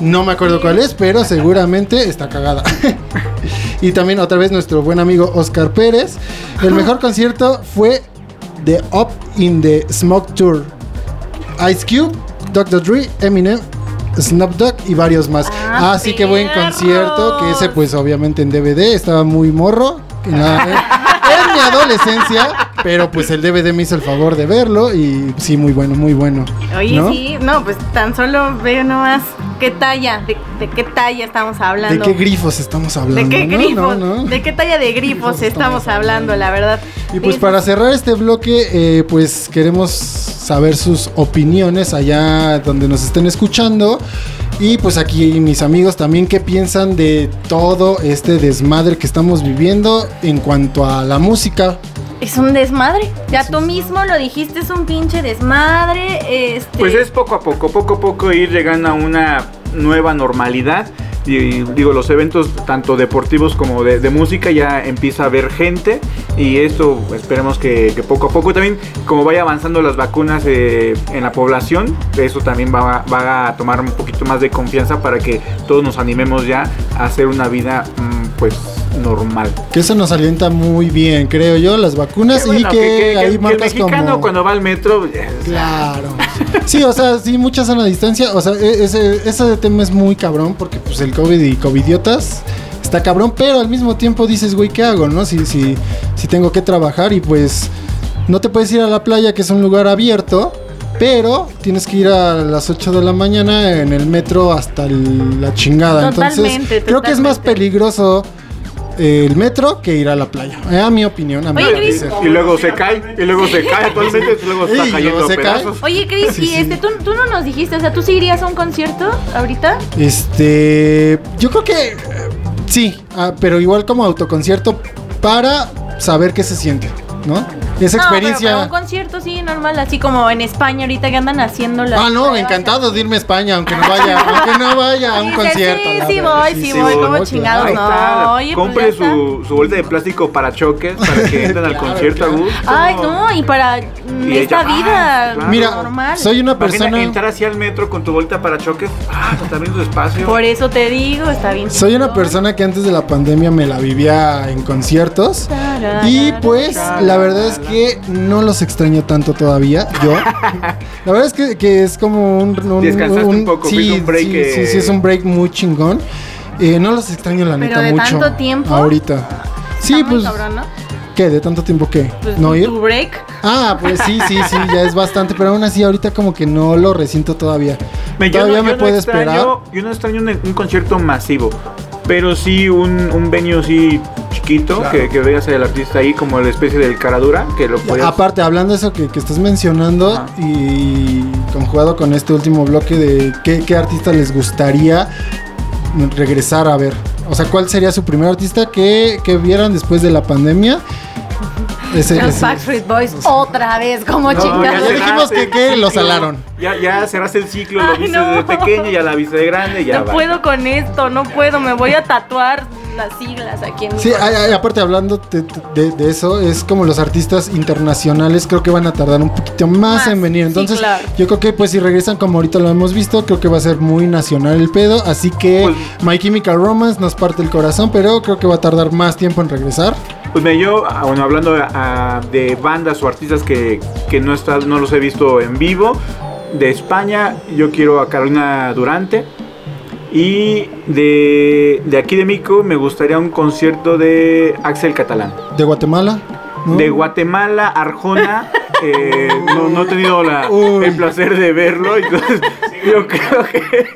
No me acuerdo cuál es, pero seguramente está cagada. y también otra vez nuestro buen amigo Oscar Pérez. El mejor concierto fue The Up in the Smoke Tour. Ice Cube, Dr. Dre, Eminem, Snoop Dogg y varios más. Ah, Así que buen concierto, que ese pues obviamente en DVD estaba muy morro. Mi adolescencia, pero pues el DVD me hizo el favor de verlo y sí, muy bueno, muy bueno. Oye, ¿no? sí, no, pues tan solo veo nomás qué talla, de, de qué talla estamos ¿De hablando. qué grifos estamos hablando? ¿De qué grifos? No, no. ¿De qué talla de grifos estamos hablando, la verdad? Y pues para cerrar este bloque, eh, pues queremos saber sus opiniones allá donde nos estén escuchando. Y pues aquí mis amigos también qué piensan de todo este desmadre que estamos viviendo en cuanto a la música. es un desmadre. Ya tú mismo lo dijiste, es un pinche desmadre. Este, Pues es poco a poco, poco a poco ir llegando a una nueva normalidad. Y digo, los eventos tanto deportivos como de, música ya empieza a haber gente y esto esperemos que, que poco a poco también, como vaya avanzando las vacunas eh, en la población, eso también va, va a tomar un poquito más de confianza para que todos nos animemos ya a hacer una vida mm, pues normal. Que eso nos alienta muy bien, creo yo, las vacunas bueno, y que, que ahí el- que el mexicano como... cuando va al metro, eh, Claro. Sí, o sea, sí, mucha sana distancia. O sea, e- ese, ese tema es muy cabrón porque pues el COVID y covidiotas está cabrón, pero al mismo tiempo dices, güey, ¿qué hago, no? Si, si, si tengo que trabajar y pues no te puedes ir a la playa, que es un lugar abierto, pero tienes que ir a las 8 de la mañana en el metro hasta el- la chingada. Entonces, Totalmente, creo que es más peligroso el metro que ir a la playa. Eh, a mi opinión, a mi Oye, parecer. y luego se cae, y luego se cae actualmente, y luego está Ey, cayendo luego a se cae. pedazos. Oye, Cris, Sí, y sí. este, ¿tú, tú no nos dijiste, o sea, ¿tú sí irías a un concierto ahorita? Este, yo creo que eh, sí, ah, pero igual como autoconcierto para saber qué se siente, ¿no? Esa No, pero- experiencia. pero un concierto sí, normal, así como en España ahorita que andan haciendo las Ah, no, pruebas. encantado de irme a España, aunque no vaya, aunque no vaya a un concierto. sí, la sí verdad. voy, sí voy, como chingados, Ahí no. está, Oye, pues compre está. su, su bolsa de plástico para choques para que entren al Claro, concierto claro. a gusto. Ay, no, y para Y esta ella- vida ah, claro. Mira, normal. soy una Imagina persona. entrar hacia el metro con tu bolsa para choques. Ah, pues también tu espacio. Por eso te digo, está bien. Soy una persona que antes de la pandemia me la vivía en conciertos. Y pues la verdad es que no los extraño tanto todavía, yo. La verdad es que, que es como un... un- Descansaste un poco, sí, un break, sí, eh. sí, sí, es un break muy chingón. Eh, no los extraño la Pero neta de mucho. tanto tiempo, Ahorita. Sí, pues... cabrón, ¿no? ¿Qué? ¿De tanto tiempo qué? Pues, ¿No ir? tu break. Ah, pues sí, sí, sí, ya es bastante, pero aún así ahorita como que no lo resiento todavía. Me- yo todavía no- me yo no puede extraño- esperar. Yo no extraño un, un concierto masivo. Pero sí un, un venue así chiquito Claro. que, que veas al artista ahí como la especie del caradura que lo podías Aparte, hablando de eso que, que estás mencionando Ajá. y conjugado con este último bloque de qué, qué artista les gustaría regresar a ver. O sea, ¿cuál sería su primer artista que, que vieran después de la pandemia? Ese, Los ese- Backstreet Boys otra vez, como No, chingados. ya dijimos que- que el lo ciclo. salaron. Ya, ya cerraste el ciclo, lo viste no. de pequeño, ya la viste de grande, ya no va. puedo con esto, no puedo, me voy a tatuar las siglas aquí en Sí, corazón. ay, ay, aparte hablando de, de- de eso, es como los artistas internacionales creo que van a tardar un poquito más, Más, en venir. sí, Entonces, claro. yo creo que pues si regresan como ahorita lo hemos visto, creo que va a ser muy nacional el pedo. Así que Pues- My Chemical Romance nos parte el corazón, pero creo que va a tardar más tiempo en regresar. Pues mira, yo, ah, bueno, hablando ah, de bandas o artistas que, que no, está, no los he visto en vivo, de España yo quiero a Carolina Durante. Y de, de aquí de Mico me gustaría un concierto de Axel Catalán. De Guatemala. ¿no? De Guatemala, Arjona. eh, no, no he tenido la- el placer de verlo. Entonces, yo creo que.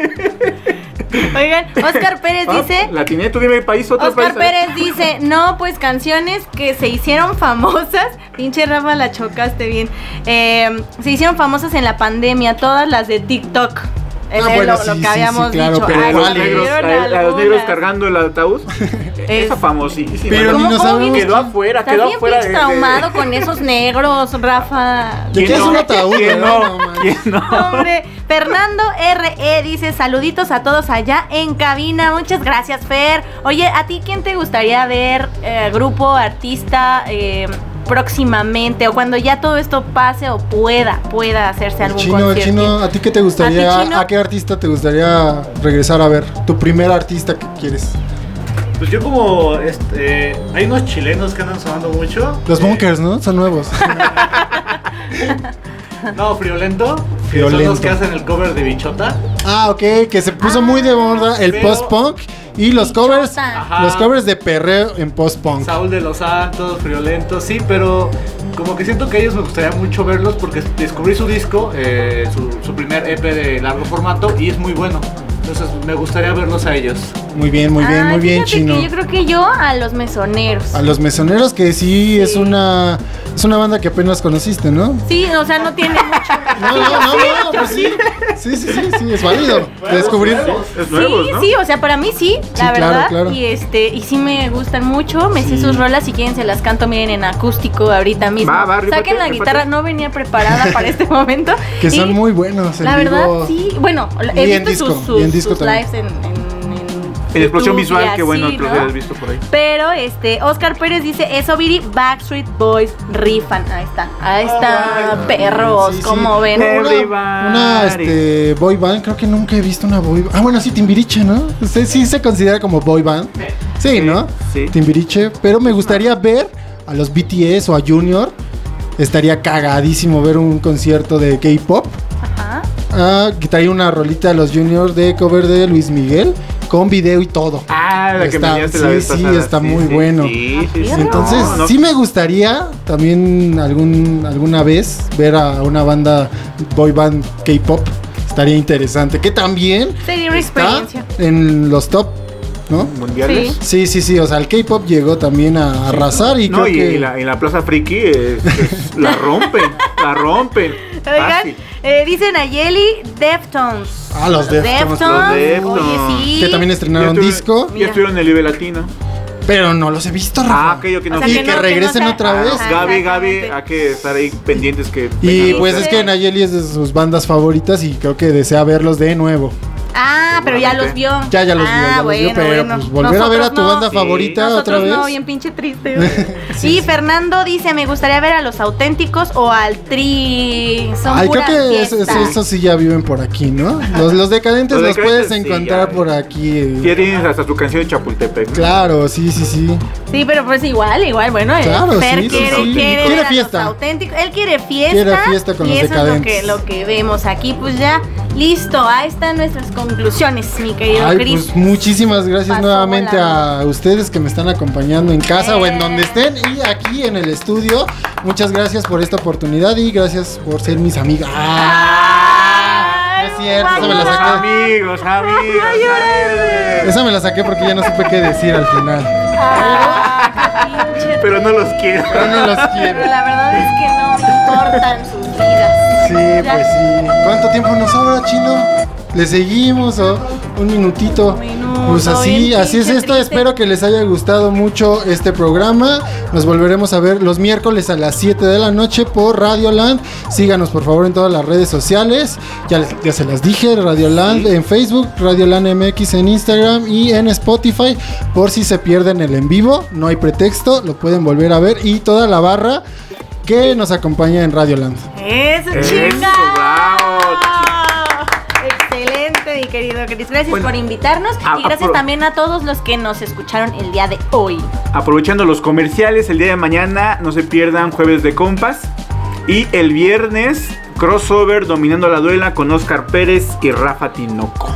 Oigan, Oscar Pérez Ah, dice, La tiene, tú dime país, otro Oscar país. Pérez dice, no, pues canciones que se hicieron famosas. Pinche Rafa, la chocaste bien. Eh, se hicieron famosas en la pandemia, todas las de TikTok. Es Ah, de bueno, lo, sí, lo sí, que sí, habíamos claro, dicho. pero A los, ¿cuál es? negros, a- a los negros cargando el ataúd. Es- Esa famosísima. Pero ni ¿Cómo- no cómo sabemos. Quedó afuera, Estás quedó afuera. de- traumado con esos negros, Rafa. ¿De qué es un ataúd? No? No, man. ¿Quién no? Hombre, Fernando RE dice saluditos a todos allá en cabina. Muchas gracias, Fer. Oye, ¿a ti quién te gustaría ver, eh, grupo, artista, eh, próximamente? O cuando ya todo esto pase o pueda, pueda hacerse algún chino, concierto. chino, ¿a ti qué te gustaría? ¿A qué artista te gustaría regresar a ver? Tu primer artista que quieres. Pues yo como este, hay unos chilenos que andan sonando mucho. Los Eh, Bunkers, ¿no? Son nuevos. No, Friolento. Que Friolento. son los que hacen el cover de Bichota. Ah, ok, que se puso muy de moda el post-punk y los covers. Ajá. los covers de perreo en post-punk. Saúl de los Santos, Friolento, sí, pero como que siento que a ellos me gustaría mucho verlos porque descubrí su disco, eh, su, su primer EP de largo formato y es muy bueno. Entonces me gustaría verlos a ellos. Muy bien, muy bien, Ay, muy bien, fíjate chino. que yo creo que yo a los mesoneros. A los mesoneros que sí es una Es una banda que apenas conociste, ¿no? Sí, o sea, no tiene mucho. No, no, no, no, pues sí. Sí, sí, sí, sí, es válido. Descubrir. Es nuevos, sí, ¿no? sí, o sea, para mí sí, la claro, verdad. claro. Y este, y sí me gustan mucho, me sé sus rolas, si quieren se las canto, miren, en acústico ahorita mismo. Va, va, Saquen la guitarra, no venía preparada para este momento. Que son Y muy buenos. en La verdad, vivo. sí. Bueno, he visto disco, sus, disco sus también. lives en, en, en En explosión visual, y qué bueno así, que lo ¿no? hayas visto por ahí. Pero este, Oscar Pérez dice, eso Viri, Backstreet Boys rifan. Ahí está, ahí está, perros, Sí, sí. como ven. Una, este, boy band, creo que nunca he visto una boy band. Ah, bueno, sí, Timbiriche, ¿no? Usted sí se considera como boy band. Sí, ¿no? sí. Timbiriche. Pero me gustaría ver a los BTS o a Junior. Estaría cagadísimo ver un concierto de K-pop. Ajá. Ah, que traía una rolita de los Juniors de cover de Luis Miguel con video y todo. Ah, la que Está- me enseñaste la sí, vez sí, está muy sí, bueno. Sí, sí, sí. Entonces, No, no. sí me gustaría también algún, alguna vez ver a una banda boy band K-pop. Estaría interesante. Que también Sería una está experiencia. en los top, ¿no? Mundiales. Sí, Sí. sí, sí. O sea, el K-pop llegó también a arrasar y No, creo y, que. y la, y la Plaza Friki es- es- la rompen, la rompen. Oigan, Fácil. Eh, dicen Nayeli, Deftones. Ah, los Deftones, los Deftones. Oye, sí. que también estrenaron estuve- disco, Ya Mira. estuvieron en el Vive Latino. pero no los he visto, Ah, Rafa. aquello que no O sea, y que que, no- que regresen no sea- otra vez. Ajá. Gaby, Gaby, exactamente. hay que estar ahí pendientes que. Y vengan pues es que Nayeli es de sus bandas favoritas y creo que desea verlos de nuevo. Ah, pero ya los vio. Ya, ya los vio, ah, ya los bueno, vio, pero bueno. pues volver a ver a tu no. banda Sí. favorita otra Nosotros vez. no, bien pinche triste. güey. y Fernando dice, me gustaría ver a los auténticos o al tri. Son Ay, creo que eso, fiesta. eso- eso sí ya viven por aquí, ¿no? Los, los decadentes Los los, decadentes puedes sí, encontrar por aquí. Ya tienes hasta tu canción de Chapultepec. ¿no? Claro, sí, sí, sí. Sí, pero pues igual, igual, bueno, eh, Claro, Fer sí, sí, quiere, sí. quiere, Quiere fiesta. auténticos. Él quiere fiesta. Quiere fiesta con y los eso es lo decadentes. que, lo que vemos aquí. Pues ya, listo. Ahí están nuestras conclusiones, mi querido Ay, Chris. pues muchísimas gracias nuevamente volando. a ustedes que me están acompañando en casa o en Eh. donde estén y aquí en el estudio. Muchas gracias por esta oportunidad y gracias por ser mis amigas. Ah, es cierto, esa me la saqué. Amigos, amigos. Esa me la saqué porque ya no supe qué decir al final. Ah, Pero no los quiero. Pero no los Pero quiero. la verdad es que no importan sus vidas. Sí, pues sí. ¿Cuánto tiempo nos sobra, chino? ¿Le seguimos o un minutito? Pues así, bien así es esto. triste. Espero que les haya gustado mucho este programa. Nos volveremos a ver los miércoles a las 7 de la noche por Radioland. Síganos por favor en todas las redes sociales. Ya, se las dije, Radioland en Facebook, Radioland MX en Instagram y en Spotify. Por si se pierden el en vivo, no hay pretexto, lo pueden volver a ver. Y toda la barra que nos acompaña en Radioland. Eso, Eso, querido Chris. Gracias Bueno, por invitarnos a- y gracias también a todos los que nos escucharon el día de hoy. Aprovechando los comerciales, el día de mañana no se pierdan Jueves de Compas. Y el viernes, crossover dominando la duela con Oscar Pérez y Rafa Tinoco.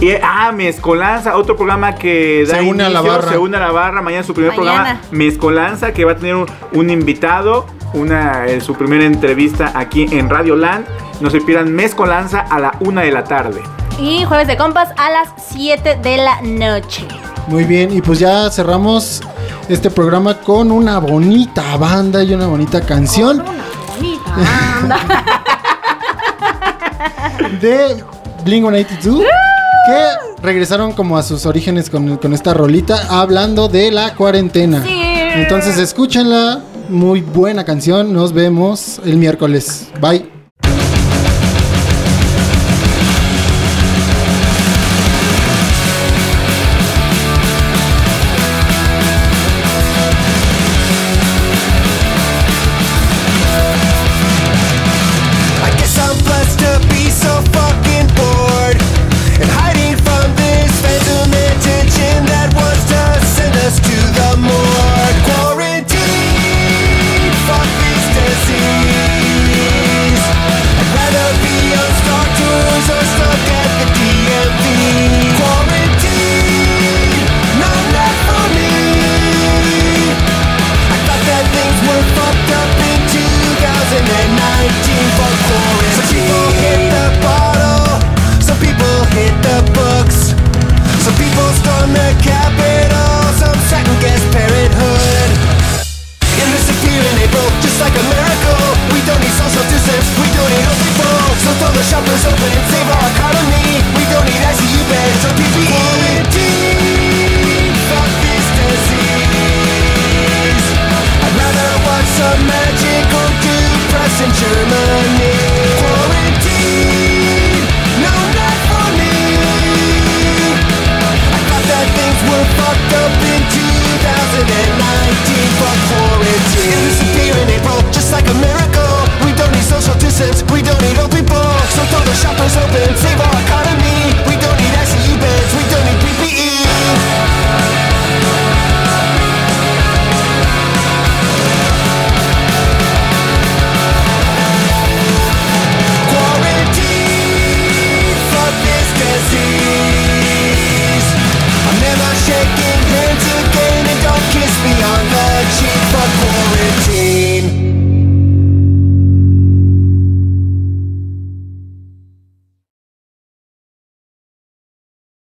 Y, ah, Mezcolanza, otro programa que da Se une a la inicio, barra. Se une a la barra. Mañana su primer Mañana. programa, Mezcolanza, que va a tener un, un invitado, una, eh, su primera entrevista aquí en Radio Land. No se pierdan Mezcolanza a la una de la tarde. Y jueves de compas a las 7 de la noche. Muy bien, y pues ya cerramos este programa con una bonita banda y una bonita canción Bonita banda. de Blink 182 que regresaron como a sus orígenes con, con esta rolita hablando de la cuarentena. Sí. Entonces escúchenla, muy buena canción, nos vemos el miércoles. Bye.